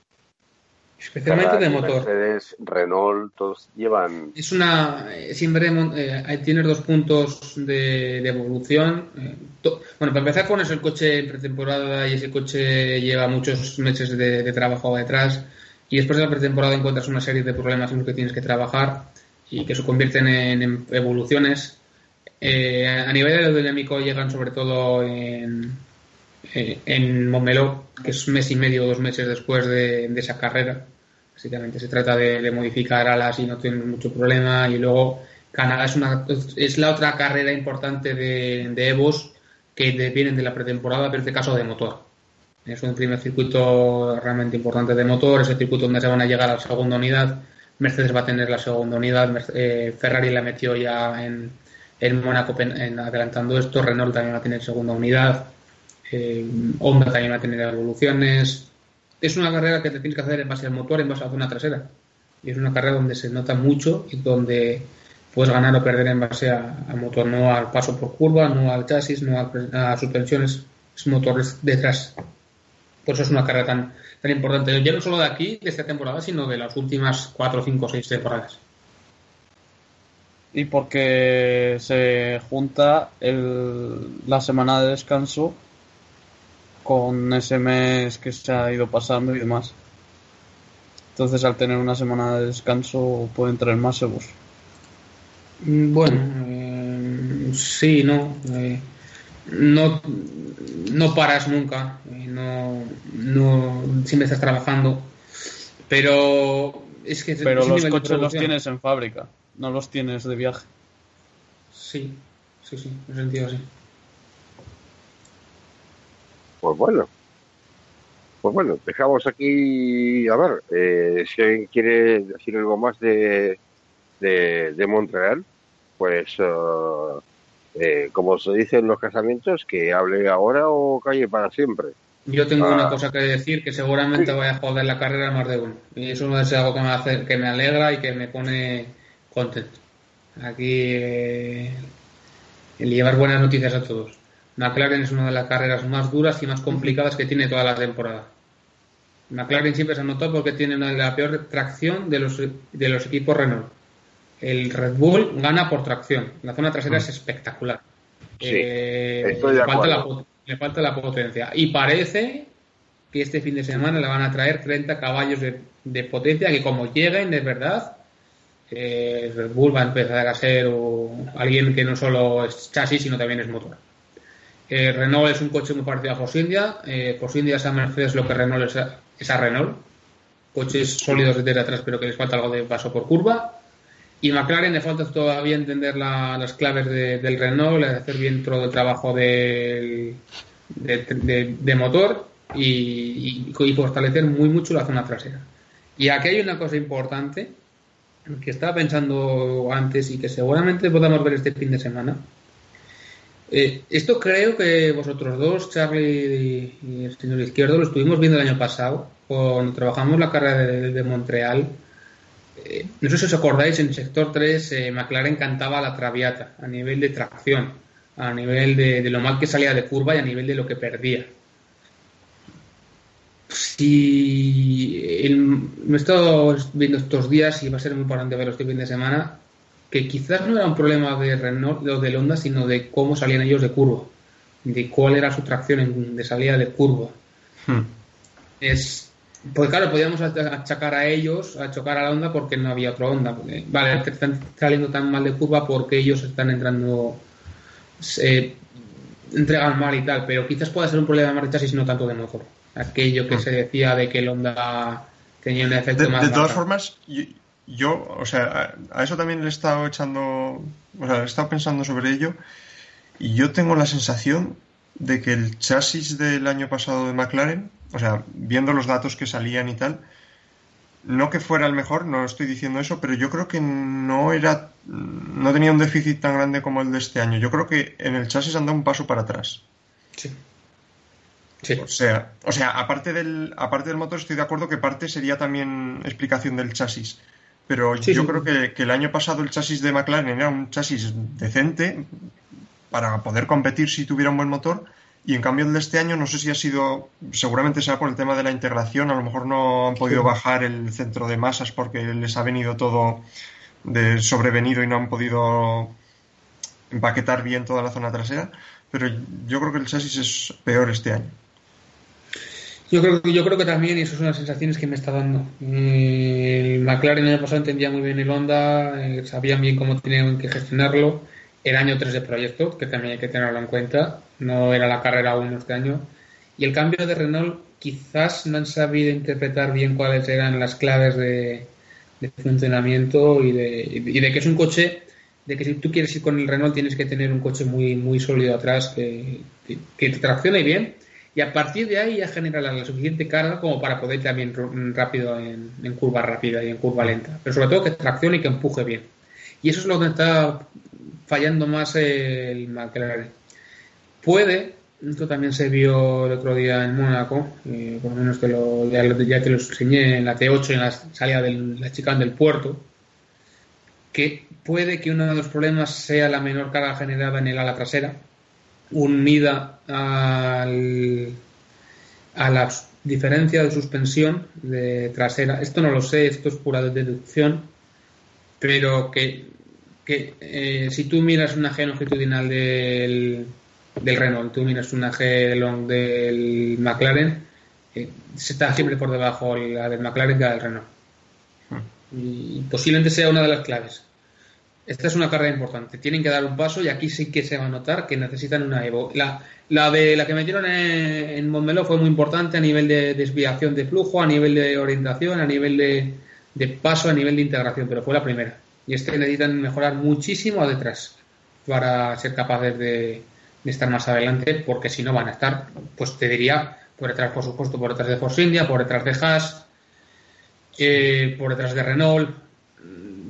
Especialmente de Ferrari, motor. Mercedes, Renault, todos llevan. Es una. eh, Siempre eh, ahí tienes dos puntos de, de evolución. Eh, to- bueno, para empezar, pones el coche en pretemporada y ese coche lleva muchos meses de, de trabajo detrás. Y después de la pretemporada encuentras una serie de problemas en los que tienes que trabajar y que se convierten en, en evoluciones. Eh, a nivel aerodinámico llegan sobre todo en, eh, en Montmeló, que es un mes y medio o dos meses después de, esa carrera. Básicamente se trata de, de modificar alas y no tienen mucho problema. Y luego Canadá es, una, es la otra carrera importante de, de Evos que de- vienen de la pretemporada, pero en este caso de motor. Es un primer circuito realmente importante de motor, es el circuito donde se van a llegar a la segunda unidad. Mercedes va a tener la segunda unidad, eh, Ferrari la metió ya en, en Mónaco en adelantando esto, Renault también va a tener segunda unidad, eh, Honda también va a tener evoluciones. Es una carrera que te tienes que hacer en base al motor, en base a la zona trasera. Y es una carrera donde se nota mucho y donde puedes ganar o perder en base al motor, no al paso por curva, no al chasis, no a, suspensiones, es motor detrás. Por eso es una carrera tan, tan importante. Ya no solo de aquí, de esta temporada, sino de las últimas 4, 5, 6 temporadas. Y porque se junta la semana de descanso con ese mes que se ha ido pasando y demás. Entonces, al tener una semana de descanso, pueden traer más Ebus. Mm, Bueno, eh, sí, no. eh, no, no paras nunca, eh, no, no siempre estás trabajando, pero es que Pero los coches los tienes en fábrica, no los tienes de viaje. Sí, sí, sí, en sentido sí. Pues bueno. Pues bueno, dejamos aquí. A ver, eh, si alguien quiere decir algo más de, de, de Montreal, pues eh, eh, como se dice en los casamientos, que hable ahora o calle para siempre. Yo tengo Ah. una cosa que decir que seguramente vaya a joder la carrera más de uno. Y eso es algo que me, hace, que me alegra y que me pone contento. Aquí eh, el llevar buenas noticias a todos. McLaren es una de las carreras más duras y más complicadas que tiene toda la temporada. McLaren siempre se ha notado porque tiene una- la peor tracción de los, de los equipos Renault. El Red Bull gana por tracción. La zona trasera es espectacular. Sí, Eh, estoy de le falta la acuerdo. pot- le falta la potencia. Y parece que este fin de semana le van a traer 30 caballos de, de potencia que como lleguen de verdad, eh, Red Bull va a empezar a ser o, alguien que no solo es chasis, sino también es motor. Eh, Renault es un coche muy parecido a. Eh, Force India es a Mercedes lo que Renault es a, Renault. Coches sólidos desde atrás, pero que les falta algo de paso por curva. Y McLaren le falta todavía entender la- las claves de- del Renault, hacer bien todo el trabajo de, motor y- y fortalecer muy mucho la zona trasera. Y aquí hay una cosa importante que estaba pensando antes y que seguramente podamos ver este fin de semana. Eh, esto creo que vosotros dos, Charlie y el señor Izquierdo, lo estuvimos viendo el año pasado cuando trabajamos la carrera de, Montreal. Eh, no sé si os acordáis, en sector 3 eh, McLaren cantaba la Traviata a nivel de tracción, a nivel de, lo mal que salía de curva y a nivel de lo que perdía. Si el- me he estado viendo estos días y va a ser muy importante verlo este fin de semana, que quizás no era un problema de Renault o del Honda, sino de cómo salían ellos de curva, de cuál era su tracción en- de salida de curva. Hmm. Es, pues claro, podíamos achacar a ellos, a chocar a la Honda porque no había otra Honda. porque, Vale, que están saliendo tan mal de curva porque ellos están entrando, se entregan mal y tal, pero quizás pueda ser un problema más de chasis y no tanto de motor. Aquello que Mm. se decía de que el Honda tenía un efecto De, más. de todas formas, yo, o sea, a, a eso también le he estado echando, o sea, he estado pensando sobre ello y yo tengo la sensación de que el chasis del año pasado de McLaren, o sea, viendo los datos que salían y tal, no que fuera el mejor, no estoy diciendo eso, pero yo creo que no era, no tenía un déficit tan grande como el de este año. Yo creo que en el chasis anda un paso para atrás. Sí. Sí. O sea, o sea, aparte del, aparte del motor, estoy de acuerdo que parte sería también explicación del chasis. Pero Sí, yo sí. creo que, que el año pasado el chasis de McLaren era un chasis decente para poder competir si tuviera un buen motor. Y en cambio el de este año no sé si ha sido, seguramente será por el tema de la integración, a lo mejor no han podido Sí. bajar el centro de masas porque les ha venido todo de sobrevenido y no han podido empaquetar bien toda la zona trasera. Pero yo creo que el chasis es peor este año. Yo creo, yo creo que también, y eso son las sensaciones que me está dando. Eh, El McLaren el año pasado entendía muy bien el Honda, eh, sabían bien cómo tenían que gestionarlo. El año 3 de proyecto, que también hay que tenerlo en cuenta, no era la carrera 1 este año. Y el cambio de Renault, quizás no han sabido interpretar bien cuáles eran las claves de, de funcionamiento y de, y de que es un coche, de que si tú quieres ir con el Renault tienes que tener un coche muy, muy sólido atrás que, que, que te traccione bien y a partir de ahí ya genera la, suficiente carga como para poder también r- rápido en, curva rápida y en curva lenta. Pero sobre todo que traccione y que empuje bien. Y eso es lo que está fallando más el McLaren. Puede, esto también se vio el otro día en Mónaco, eh, por lo menos lo- ya te lo enseñé en la T8 en la salida de la chicane del puerto, que puede que uno de los problemas sea la menor carga generada en el ala trasera, unida al, a la diferencia de suspensión de trasera. Esto no lo sé, esto es pura deducción, pero que, que eh, si tú miras una G longitudinal del, del Renault, tú miras una G long del McLaren, eh, se está siempre por debajo la del McLaren que la del Renault. Y posiblemente sea una de las claves. Esta es una carrera importante. Tienen que dar un paso y aquí sí que se va a notar que necesitan una Evo. La, la de la que metieron en, en Montmeló fue muy importante a nivel de desviación de flujo, a nivel de orientación, a nivel de, de paso, a nivel de integración, pero fue la primera. Y este necesitan mejorar muchísimo detrás para ser capaces de, de estar más adelante, porque si no van a estar, pues te diría, por detrás, por supuesto, por detrás de Force India, por detrás de Haas, eh, por detrás de Renault,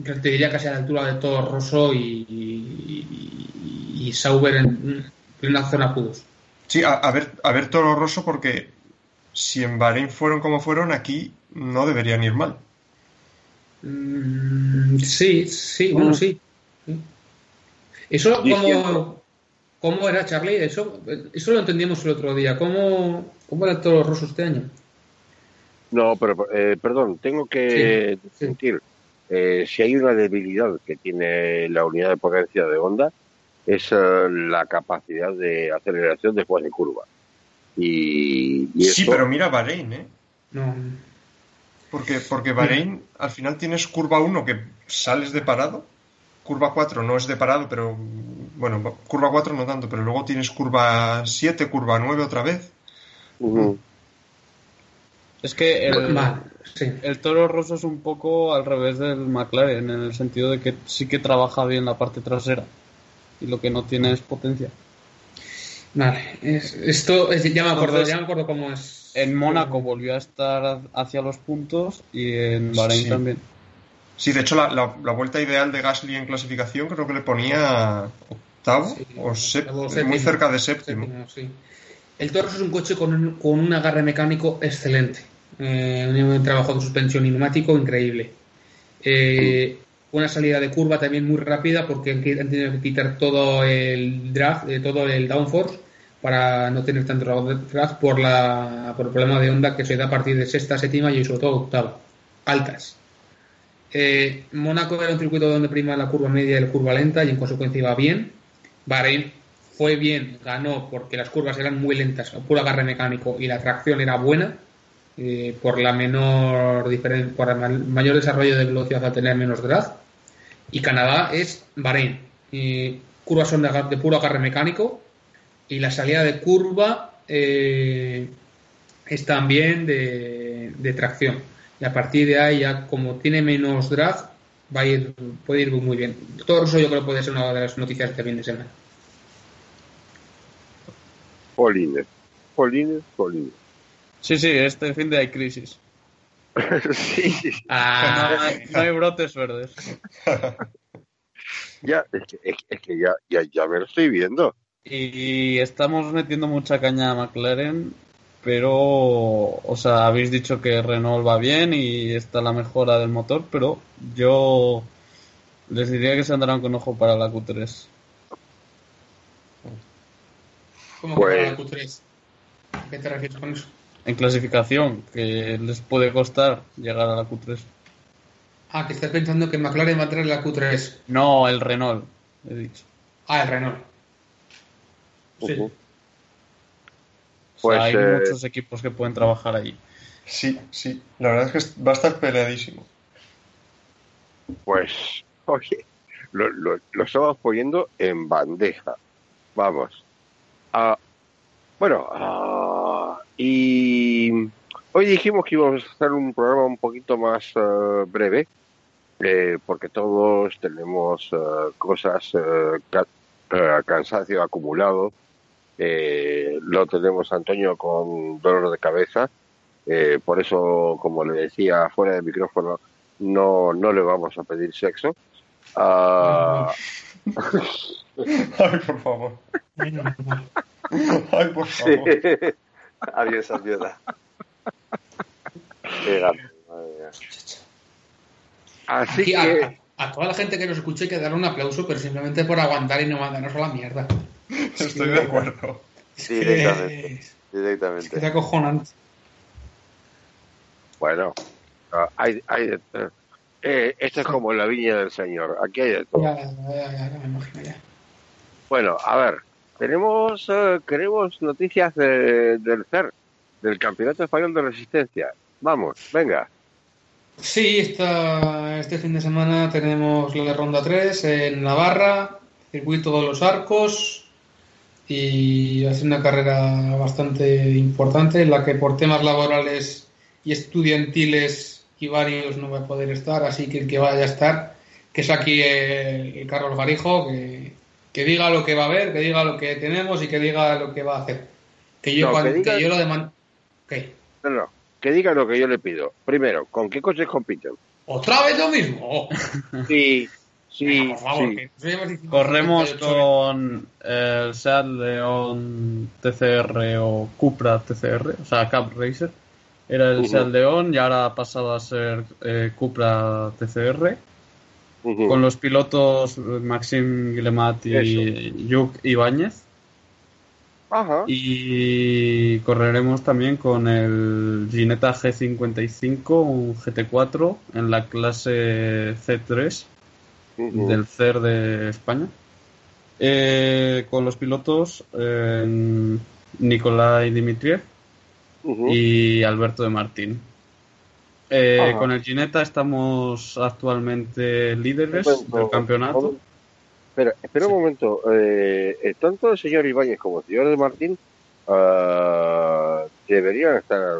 te diría casi a la altura de todo Rosso y, y, y Sauber en, en una zona Q2. Sí, a, a ver, a ver Toro Rosso porque si en Bahrein fueron como fueron, aquí no deberían ir mal. Mm, sí, sí, bueno, sí. sí. Eso como... ¿Cómo era, Charlie? Eso, eso lo entendimos el otro día. ¿Cómo, cómo era todo Rosso este año? No, pero eh, perdón, tengo que Sí, sí. Eh, si hay una debilidad que tiene la unidad de potencia de Honda, es eh, la capacidad de aceleración después de curva. Y, y Sí, pero mira Bahrein, ¿eh? No. Porque, porque Bahrein al final tienes curva 1 que sales de parado, curva 4 no es de parado, pero bueno, curva 4 no tanto, pero luego tienes curva 7, curva 9 otra vez. Es que el, sí. el Toro Rosso es un poco al revés del McLaren, en el sentido de que sí que trabaja bien la parte trasera y lo que no tiene es potencia. Vale, es- esto es- ya me acuerdo, Entonces- ya me acuerdo cómo es. En Mónaco volvió a estar hacia los puntos y en Bahrein Sí. también. Sí, de hecho, la, la- la vuelta ideal de Gasly en clasificación creo que le ponía octavo Sí, o sép- octavo, muy séptimo. cerca de séptimo. Séptimo, sí. El Toros es un coche con un, con un agarre mecánico excelente. Eh, un trabajo de suspensión y neumático increíble. Eh, una salida de curva también muy rápida porque han, tenido que quitar todo el drag, eh, todo el downforce para no tener tanto drag por, la, por el problema de onda que se da a partir de sexta, séptima y sobre todo octava. Altas. Eh, Mónaco era un circuito donde prima la curva media y la curva lenta y en consecuencia iba bien. Bahrein fue bien, ganó porque las curvas eran muy lentas, puro agarre mecánico y la tracción era buena eh, por la menor diferencia, por el ma- mayor desarrollo de velocidad al tener menos drag. Y Canadá es Bahrein. Curvas son de, puro agarre mecánico y la salida de curva eh, es también de, tracción. Y a partir de ahí, ya como tiene menos drag, va a ir, puede ir muy bien. Todo eso yo creo que puede ser una de las noticias fin de semana. Polines. Polines, polines. Sí, sí, este fin de hay crisis. *laughs* sí. No Ah, hay, no hay brotes verdes. *laughs* Ya, es que, es, es que ya, ya, ya me lo estoy viendo. Y estamos metiendo mucha caña a McLaren, pero, o sea, habéis dicho que Renault va bien y está la mejora del motor, pero yo les diría que se andarán con ojo para la Q3. ¿Cómo Pues- para la Q3? ¿A qué te refieres con eso? En clasificación, que les puede costar llegar a la Q3. Ah, que estás pensando que McLaren va a entrar en la Q3. No, el Renault, he dicho. Ah, el Renault. Sí. Ujú. O sea, Pues, hay eh, muchos equipos que pueden trabajar allí. Sí, sí. La verdad es que va a estar peleadísimo. Pues, oye, lo, lo, lo estamos poniendo en bandeja. Vamos. Ah, bueno, ah, y hoy dijimos que íbamos a hacer un programa un poquito más eh, breve, eh, porque todos tenemos eh, cosas, eh, ca- cansancio acumulado. Eh, lo tenemos Antonio con dolor de cabeza. Eh, por eso, como le decía fuera del micrófono, no, no le vamos a pedir sexo. Ah, *laughs* Ay, por favor. *laughs* Ay, por Sí. Adiós, adiós. Qué gato, madre mía. así Aquí, que, a, a toda la gente que nos escuche hay que darle un aplauso, pero simplemente por aguantar y no mandarnos a la mierda. Estoy de acuerdo. Es que- Directamente. Es que Directamente. es acojonante. bueno, ah, hay, hay de- eh, eh, esto es como la viña del Señor. Aquí hay de todo. Ya, ya, ya, ya, ya me imagino ya. Bueno, a ver, tenemos, eh, queremos noticias de- del CER, del Campeonato Español de Resistencia. Vamos, venga. Sí, esta, este fin de semana tenemos la de Ronda 3 en Navarra, circuito de los arcos y ser una carrera bastante importante en la que por temas laborales y estudiantiles y varios no va a poder estar, así que el que vaya a estar, que es aquí el, el Carlos Garijo, que, que diga lo que va a haber, que diga lo que tenemos y que diga lo que va a hacer. Que yo, No, que diga- que yo lo demando... ¿Qué? No, no, que diga lo que yo le pido. Primero, ¿con qué coches compiten? ¿Otra vez lo mismo? Oh. Sí, sí, *laughs* Por favor, sí. que eso llevas diciendo Corremos 48 horas. con el Seat León TCR o Cupra TCR, o sea, Cup Racer. Era el Ujú. Seat León y ahora ha pasado a ser eh, Cupra TCR. Ujú. Con los pilotos eh, Maxim Guillemat y Yuk Ibáñez. Ajá. Y correremos también con el Ginetta G55, un GT4 en la clase C3 Ujú. del CER de España. Eh, con los pilotos eh, Nikolai Dimitriev Ujú. y Alberto de Martín. Eh, con el Ginetta estamos actualmente líderes Momento, del campeonato. Espera, espera Sí. un momento. Eh, eh, tanto el señor Ibáñez como el señor de Martín ah, deberían estar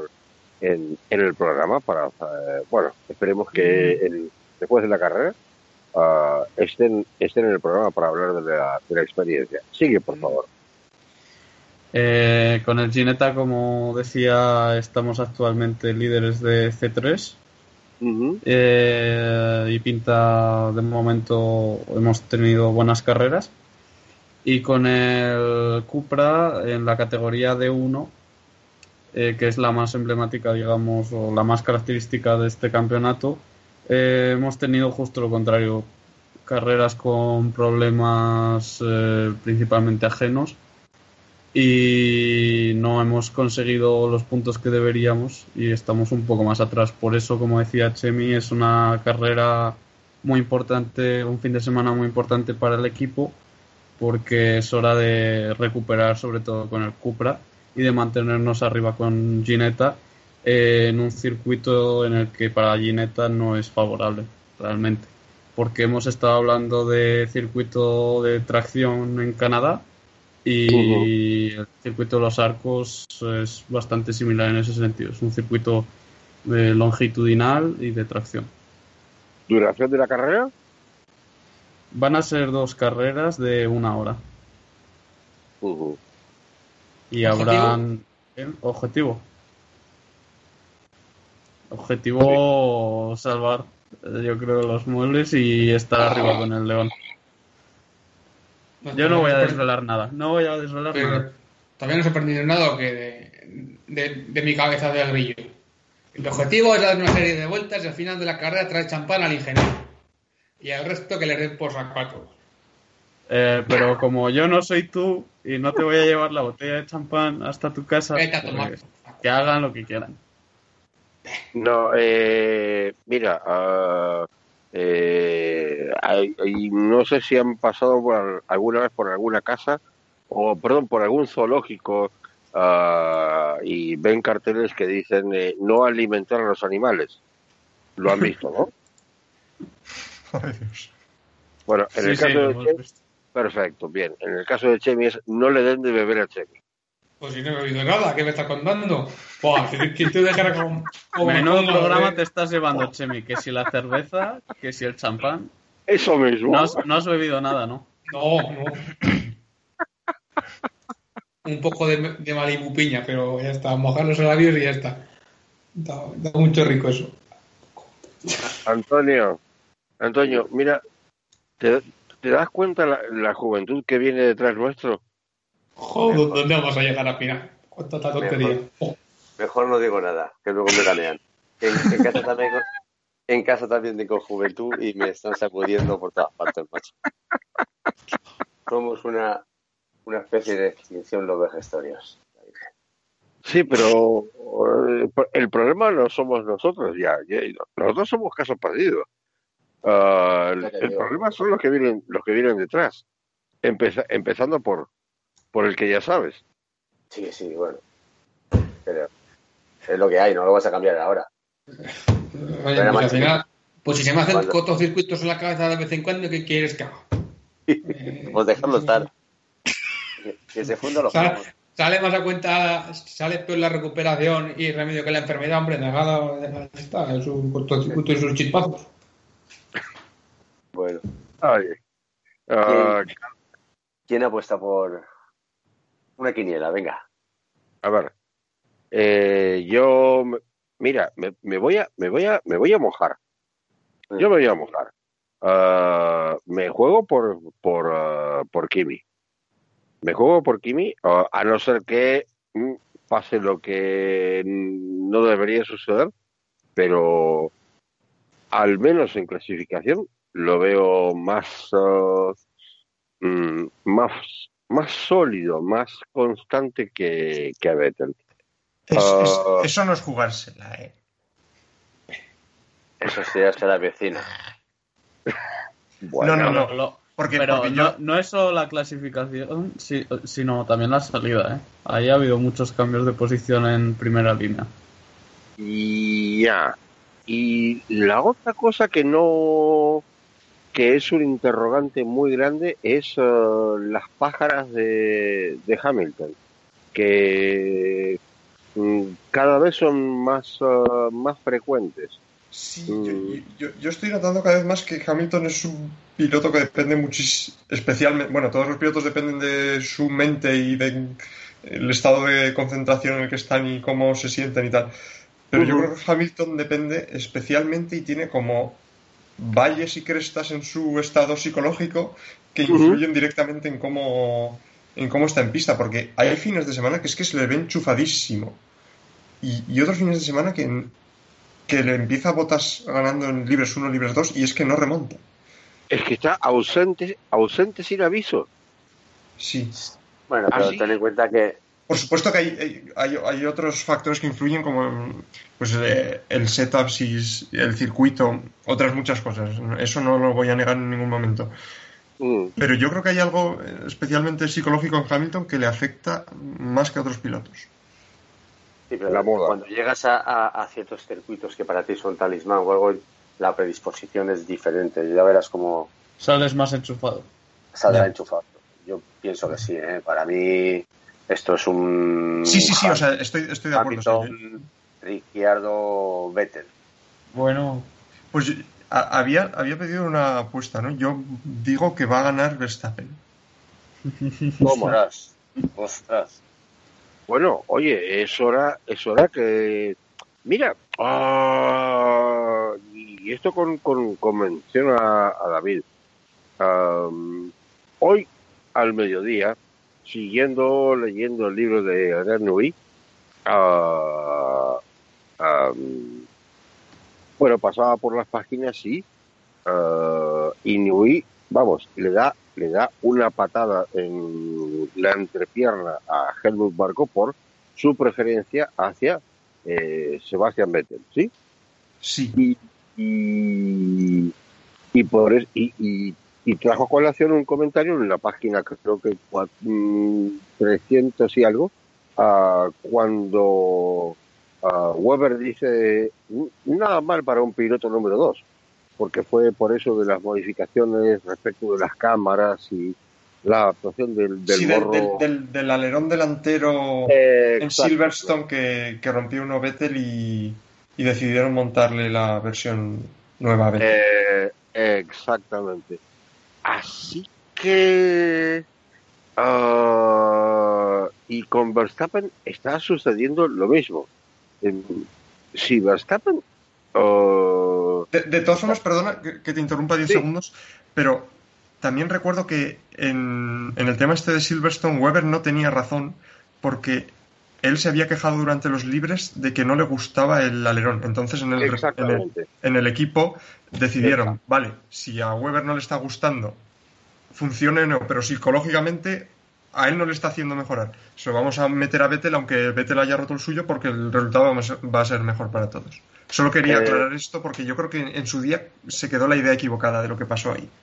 en, en el programa para, eh, bueno, esperemos que el- después de la carrera ah, estén, estén en el programa para hablar de la, de la experiencia. Sigue, por favor. Eh, con el Gineta, como decía, estamos actualmente líderes de C3 Ujú. eh, y pinta de momento hemos tenido buenas carreras. Y con el Cupra en la categoría D1, eh, que es la más emblemática, digamos, o la más característica de este campeonato, hemos tenido justo lo contrario. Carreras con problemas principalmente ajenos y no hemos conseguido los puntos que deberíamos y estamos un poco más atrás. Por eso, como decía Chemi, es una carrera muy importante, un fin de semana muy importante para el equipo porque es hora de recuperar sobre todo con el Cupra y de mantenernos arriba con Ginetta eh, en un circuito en el que para Ginetta no es favorable realmente porque hemos estado hablando de circuito de tracción en Canadá y el circuito de los arcos es bastante similar en ese sentido. Es un circuito eh, longitudinal y de tracción. ¿Duración de la carrera? Van a ser dos carreras de una hora y ¿Objetivo? habrán ¿Eh? objetivo. Objetivo salvar, eh, yo creo, los muebles y estar arriba con el león. Yo no voy a desvelar nada, no voy a desvelar Pero nada. todavía no se ha aprendido nada que de, de- de mi cabeza de grillo. El objetivo es dar una serie de vueltas y al final de la carrera traer champán al ingeniero. Y al resto que le den por saco. Eh, pero como yo no soy tú y no te voy a llevar la botella de champán hasta tu casa, Vete a tomar. pues, que hagan lo que quieran. No, eh, mira, ah, eh, hay- hay- no sé si han pasado por al- alguna vez por alguna casa o, perdón, por algún zoológico ah, y ven carteles que dicen eh, no alimentar a los animales. Lo han visto, ¿no? *laughs* Ay, Dios. Bueno, en Sí, el caso de Chemi, perfecto, bien. En el caso de Chemi es no le den de beber a Chemi. Pues si no he oído nada, ¿qué me estás contando? Buah, que que tú dejas con... Menudo programa *laughs* te estás llevando, Chemi. Que si la cerveza, que si el champán. Eso mismo. No has, no has bebido nada, ¿no? No, no. Un poco de, de Malibu piña, pero ya está. Mojar los labios y ya está. Da, da mucho rico eso. Antonio, Antonio, mira, ¿te, te das cuenta la, la juventud que viene detrás nuestro? Joder, ¿dónde vamos a llegar al final? Cuánta tontería. Oh, Mejor no digo nada, que luego me ganean. En, en casa también en casa también tengo juventud y me están sacudiendo por todas partes, macho. Somos una, una especie de extinción los vejestorios. Sí, pero eh, el problema no somos nosotros ya. Nosotros somos casos perdidos. Ah, el, problema son los que vienen, los que vienen detrás. Empeza- empezando por, por el que ya sabes. Sí, sí, bueno. Pero es lo que hay, no lo vas a cambiar ahora. Pues al macho. final, pues si se me hacen Cuando- cortocircuitos en la cabeza de vez en cuando, ¿qué quieres que haga? Eh, Pues dejarlo estar. Que, se funda los Sale, más a cuenta, sale peor la recuperación y remedio que la enfermedad, hombre, dejada está, es un cortocircuito y sus chispazos. Bueno, Ay, ah, ¿quién apuesta por una quiniela? Venga. a ver, eh, yo, me- mira, me, me voy a, me voy a, me voy a mojar. Yo me voy a mojar. Ah, me juego por, por, ah, por Kimi. Me juego por Kimi, ah, a no ser que mm, pase lo que no debería suceder, pero al menos en clasificación lo veo más, ah, mm, más, más sólido, más constante que, que a Vettel. Es- es- Ah. eso no es jugársela, ¿eh? Eso sí, hasta la vecina. *laughs* Bueno, no, no, no. Lo- Porque, pero porque yo, no es solo la clasificación, si- sino también la salida. ¿eh? Ahí ha habido muchos cambios de posición en primera línea. Y ya. Y la otra cosa que no que es un interrogante muy grande es eh, las pájaras de, de Hamilton que cada vez son más eh, más frecuentes sí, Mm. yo, yo- yo estoy notando cada vez más que Hamilton es un piloto que depende muchísimo, especialmente, bueno, todos los pilotos dependen de su mente y de el estado de concentración en el que están y cómo se sienten y tal. Pero yo creo que Hamilton depende especialmente y tiene como valles y crestas en su estado psicológico que influyen directamente en cómo, en cómo está en pista, porque hay fines de semana que es que se le ve enchufadísimo y, y otros fines de semana que, que le empieza botas ganando en libres 1, libres 2 y es que no remonta. Es que está ausente, ausente sin aviso. Sí. Bueno, ¿Ah, pero sí? ten en cuenta que Por supuesto que hay, hay, hay- otros factores que influyen como pues, eh, el setup, si es- el circuito, otras muchas cosas. Eso no lo voy a negar en ningún momento. Mm. Pero yo creo que hay algo eh, especialmente psicológico en Hamilton que le afecta más que a otros pilotos. Sí, pero La moda. cuando llegas a, a- a ciertos circuitos que para ti son talismán o algo, la predisposición es diferente. Ya verás cómo Sales más enchufado. saldrá enchufado. Yo pienso que sí, ¿eh? Para mí esto es un... Sí, sí, sí, o sea, estoy, estoy de acuerdo. sí. Hamilton, Ricciardo, Vettel. Bueno, Pues yo- a- había, había pedido una apuesta, ¿no? Yo digo que va a ganar Verstappen. *laughs* Ostras, ostras. Bueno, oye, es hora, es hora que. Mira, ah, y esto con, con, con mención a, a David. Am, hoy, al mediodía, siguiendo leyendo el libro de Adrián Nui, ah, am, bueno, pasaba por las páginas y, ah, y Nui, vamos, le da, le da una patada en la entrepierna a Helmut Marko por su preferencia hacia eh, Sebastian Vettel, ¿sí? Sí. y, y, y por y, y- y trajo a colación un comentario en la página creo que cua- mm, 300 y algo ah, cuando ah, Weber dice "N- nada mal para un piloto número 2 porque fue por eso de las modificaciones respecto de las cámaras y la adaptación del, del Sí, del, morro del- del- del alerón delantero Eh, en. Silverstone que, que rompió uno Vettel y, y decidieron montarle la versión nueva Vettel. Eh, exactamente. Así que. ah, y con Verstappen está sucediendo lo mismo. Em, Si Verstappen. ah, De, de todas formas, perdona que, que te interrumpa 10 Sí. segundos, pero también recuerdo que en, en el tema este de Silverstone, Weber no tenía razón porque él se había quejado durante los libres de que no le gustaba el alerón. Entonces en el, en el, exactamente. en el equipo decidieron, vale, si a Weber no le está gustando, funcione o no, pero psicológicamente a él no le está haciendo mejorar. Se lo vamos a meter a Vettel, aunque Vettel haya roto el suyo, porque el resultado va a ser- mejor para todos. Solo quería Eh, aclarar esto porque yo creo que en su día se quedó la idea equivocada de lo que pasó ahí.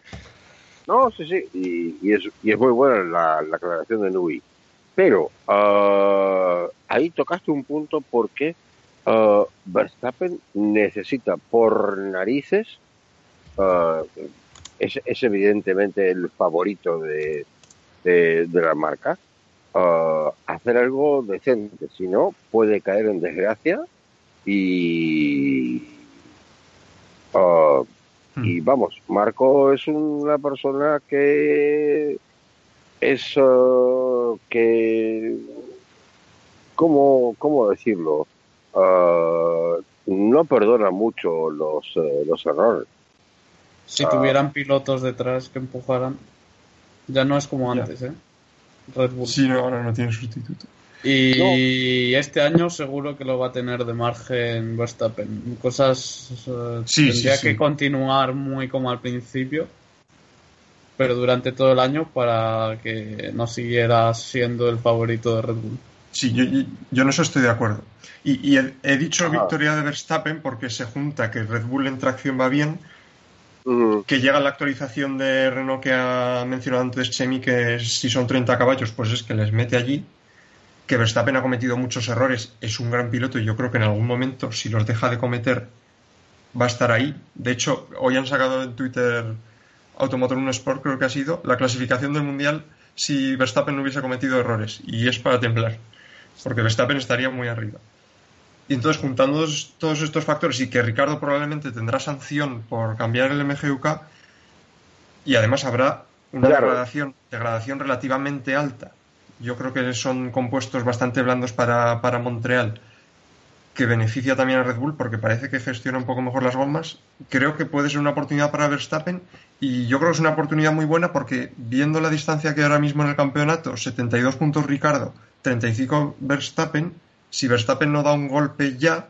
No, sí, sí, y, y es, y es muy buena la, la aclaración de Nui. Pero ah, ahí tocaste un punto porque ah, Verstappen necesita por narices, ah, es, es evidentemente el favorito de, de, de la marca, ah, hacer algo decente, si no puede caer en desgracia y... ah, y vamos, Marco es una persona que es eh, que cómo cómo decirlo Eh, no perdona mucho los eh, los errores. Si Ah. tuvieran pilotos detrás que empujaran, ya no es como Ya. antes, ¿eh? Red Bull. Sí, no, ahora no tiene sustituto. Y este año seguro que lo va a tener de margen Verstappen. Cosas eh, Sí, tendría sí, sí. que continuar muy como al principio, pero durante todo el año para que no siguiera siendo el favorito de Red Bull. Sí, yo, yo- yo en eso estoy de acuerdo. Y, y he, he dicho victoria de Verstappen porque se junta que Red Bull en tracción va bien, Que llega la actualización de Renault que ha mencionado antes Chemi, que si son 30 caballos, pues es que les mete allí. Que Verstappen ha cometido muchos errores, es un gran piloto y yo creo que en algún momento, si los deja de cometer, va a estar ahí. De hecho, hoy han sacado en Twitter Automotor 1 Sport, creo que ha sido, la clasificación del Mundial si Verstappen no hubiese cometido errores. Y es para temblar, porque Verstappen estaría muy arriba. Y entonces, juntando todos- estos factores y que Ricardo probablemente tendrá sanción por cambiar el MGUK, y además habrá una Claro. degradación, degradación relativamente alta yo creo que son compuestos bastante blandos para, para Montreal, que beneficia también a Red Bull porque parece que gestiona un poco mejor las gomas. Creo que puede ser una oportunidad para Verstappen y yo creo que es una oportunidad muy buena porque viendo la distancia que hay ahora mismo en el campeonato, 72 puntos Ricardo, 35 Verstappen, si Verstappen no da un golpe ya,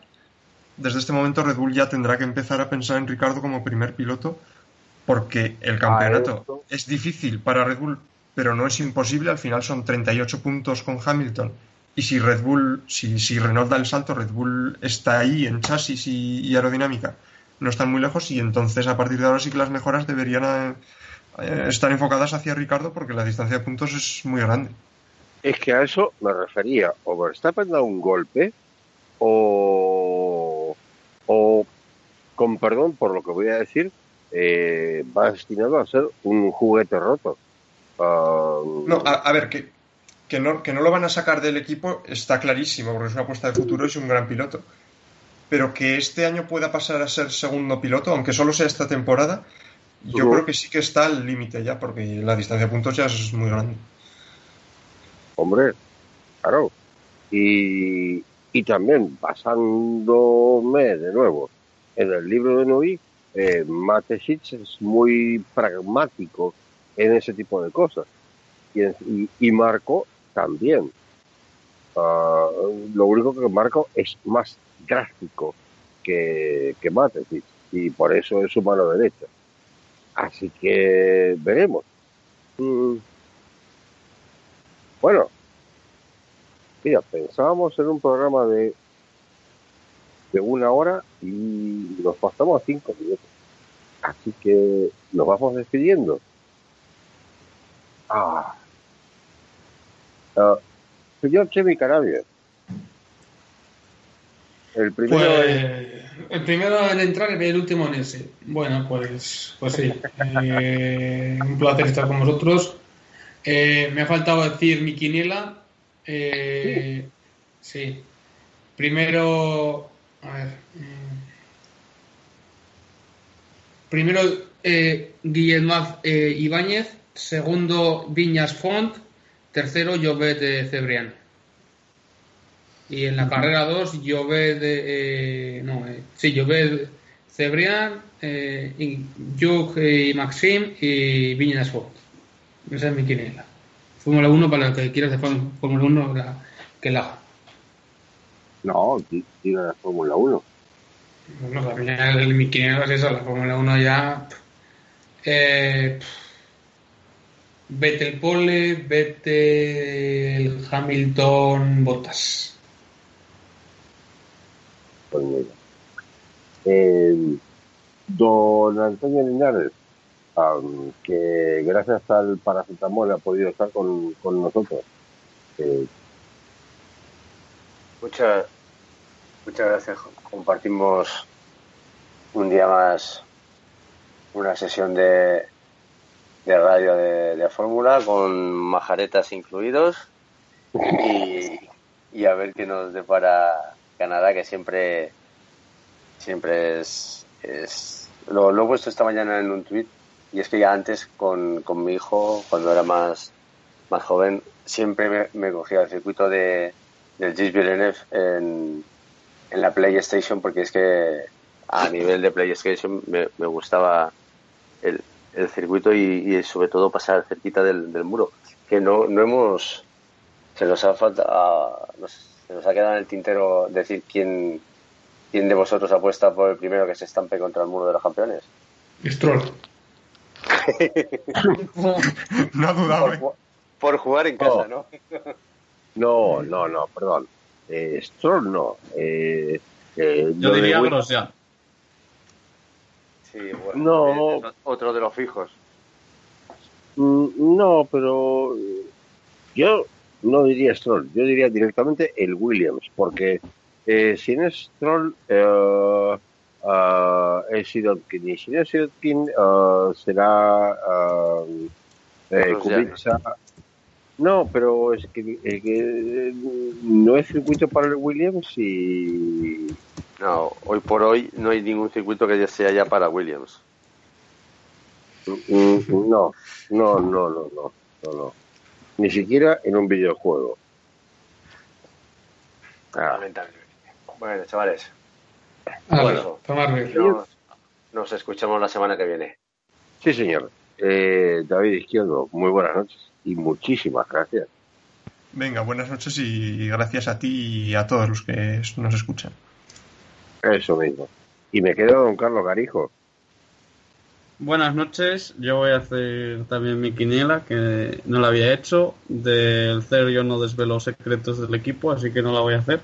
desde este momento Red Bull ya tendrá que empezar a pensar en Ricardo como primer piloto porque el campeonato esto. es difícil para Red Bull, pero no es imposible. Al final son 38 puntos con Hamilton. Y si Red Bull, si, si Renault da el salto, Red Bull está ahí en chasis y, y aerodinámica. No están muy lejos y entonces a partir de ahora sí que las mejoras deberían eh, estar enfocadas hacia Ricardo porque la distancia de puntos es muy grande. Es que a eso me refería. O Verstappen da un golpe, o, o con perdón por lo que voy a decir, eh, va destinado a ser un juguete roto. Ah, No, a, a ver, que, que, no, que no lo van a sacar del equipo está clarísimo, porque es una apuesta de futuro y es un gran piloto. Pero que este año pueda pasar a ser segundo piloto, aunque solo sea esta temporada, yo creo que sí que está al límite ya, porque la distancia de puntos ya es muy grande. Hombre, claro. Y, y también, basándome de nuevo en el libro de Noé, eh, Matesic es muy pragmático en ese tipo de cosas. Y, y, y Marco también. Ah, lo único que Marco es más drástico que, que Matesic y por eso es su mano derecha. Así que veremos. Mm. Bueno, mira, pensábamos en un programa de, de una hora y nos pasamos a cinco minutos. Así que nos vamos despidiendo. Ah. Ah, señor Chemi Carabia. El primero es- Pues el primero en entrar y el último en irse. Bueno, pues, pues sí. *laughs* Eh, un placer estar con vosotros. Eh, me ha faltado decir mi quiniela. Eh, sí. Primero, a ver. mm. Primero, eh, Guillermo eh, Ibáñez. Segundo, Viñas Font. Tercero, Llobet de Cebrián. Y en la carrera 2, Llobet de. eh, no, eh, sí, Llobet Cebrián, eh, y Juk y Maxim y Viñas Font. Esa es mi quiniela. Fórmula 1 para el que quieras de Fórmula Fórmula 1 la- que la. No, diga la Fórmula 1. Bueno, la mía, el- mi quiniela es esa, la Fórmula 1 ya. Eh, Vettel Pole, Vettel Hamilton Bottas. Pues mira. Eh, don Antonio Linares, am, que gracias al paracetamol ha podido estar con, con nosotros. Eh, Muchas, muchas gracias. Compartimos un día más una sesión de, de radio de, de fórmula con majaretas incluidos y, y a ver qué nos depara Canadá, que siempre siempre es, es lo, lo he puesto esta mañana en un tweet y es que ya antes con, con mi hijo, cuando era más, más joven, siempre me, me cogía el circuito de, del Gilles Villeneuve en, en la PlayStation porque es que a *laughs* nivel de PlayStation me, me gustaba el, el circuito y, y sobre todo pasar cerquita del, del muro que no, no hemos se nos ha falta nos, se nos ha quedado en el tintero decir quién quién de vosotros apuesta por el primero que se estampe contra el muro de los campeones Stroll. *laughs* No ha dudado, por, ¿eh? ju- por jugar en casa no no, no, no, perdón. Eh, Stroll no. Eh, eh, Yo de diría Wi- Grosjean. sí bueno No. otro de los fijos Mm, No, pero yo no diría Stroll, yo diría directamente el Williams, porque eh, si no es Stroll, eh, ah, es Sirotkin, y si no es Sirotkin, ah, será eh. Kubica. No, pero es que, eh, que, eh, no es circuito para el Williams y no hoy por hoy no hay ningún circuito que ya sea ya para Williams Mm, No, no, no, no, no, no, no. Ni siquiera en un videojuego. Ah, Lamentablemente. Bueno, chavales, Bueno. nos, nos escuchamos la semana que viene. sí, señor. Eh, David Izquierdo, muy buenas noches y muchísimas gracias. Venga, buenas noches y gracias a ti y a todos los que nos escuchan. Eso mismo. Y me quedo don Carlos Garijo. Buenas noches, yo voy a hacer también mi quiniela, que no la había hecho. Del cero yo no desvelo secretos del equipo, así que no la voy a hacer.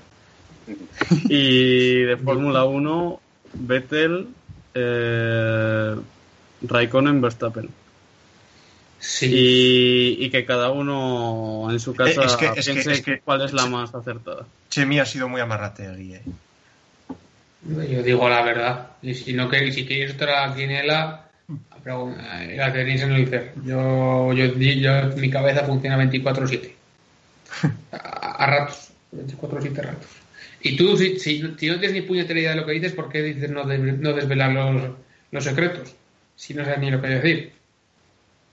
*laughs* Y de Fórmula 1, Vettel, eh, Raikkonen, Verstappen. Sí. Y, y que cada uno en su casa Eh, es que- es que- piense es que- cuál es la más acertada. Chemi ha sido muy amarrategui, eh. Yo digo la verdad. Y si no queréis, si queréis otra quiniela, eh, la tenéis en el CER. Yo, yo, yo- mi cabeza funciona 24-7. *laughs* A, a ratos. 24-7 ratos. Y tú, si, si, si no tienes ni puñetera idea de lo que dices, ¿por qué dices no, de- no desvelar los, los secretos? Si no sabes ni lo que decir.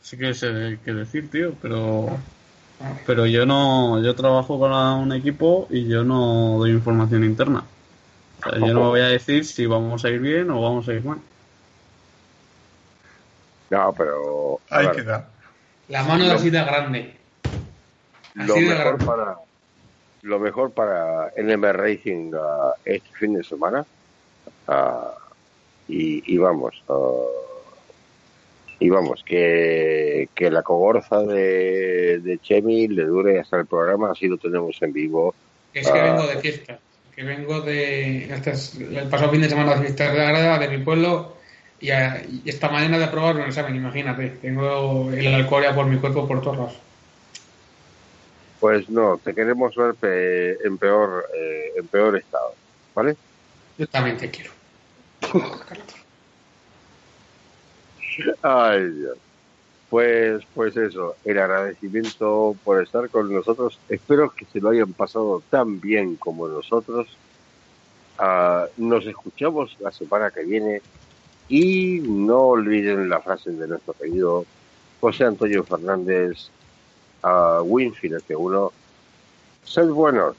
Sí que sé qué decir, tío, pero pero yo no yo trabajo para un equipo y yo no doy información interna. O sea, yo no voy a decir si vamos a ir bien o vamos a ir mal. No, pero Ahí queda. La mano de así de grande. lo de mejor grande. para lo mejor para NM Racing ah, este fin de semana ah, y, y vamos ah, y vamos que, que la cogorza de, de Chemi le dure hasta el programa así lo tenemos en vivo Es que Ah. vengo de fiesta. Que vengo de. El pasado fin de semana de fiestas de mi pueblo. Y, a- y esta mañana de aprobar un examen, imagínate. Tengo el alcohol ya por mi cuerpo por todos lados. Pues no te queremos ver pe- en peor eh, en peor estado vale Yo también te quiero. Ay, Dios. Pues, pues eso, el agradecimiento por estar con nosotros. Espero que se lo hayan pasado tan bien como nosotros. Ah, nos escuchamos la semana que viene y no olviden la frase de nuestro querido José Antonio Fernández a Winfield, que uno Sed buenos.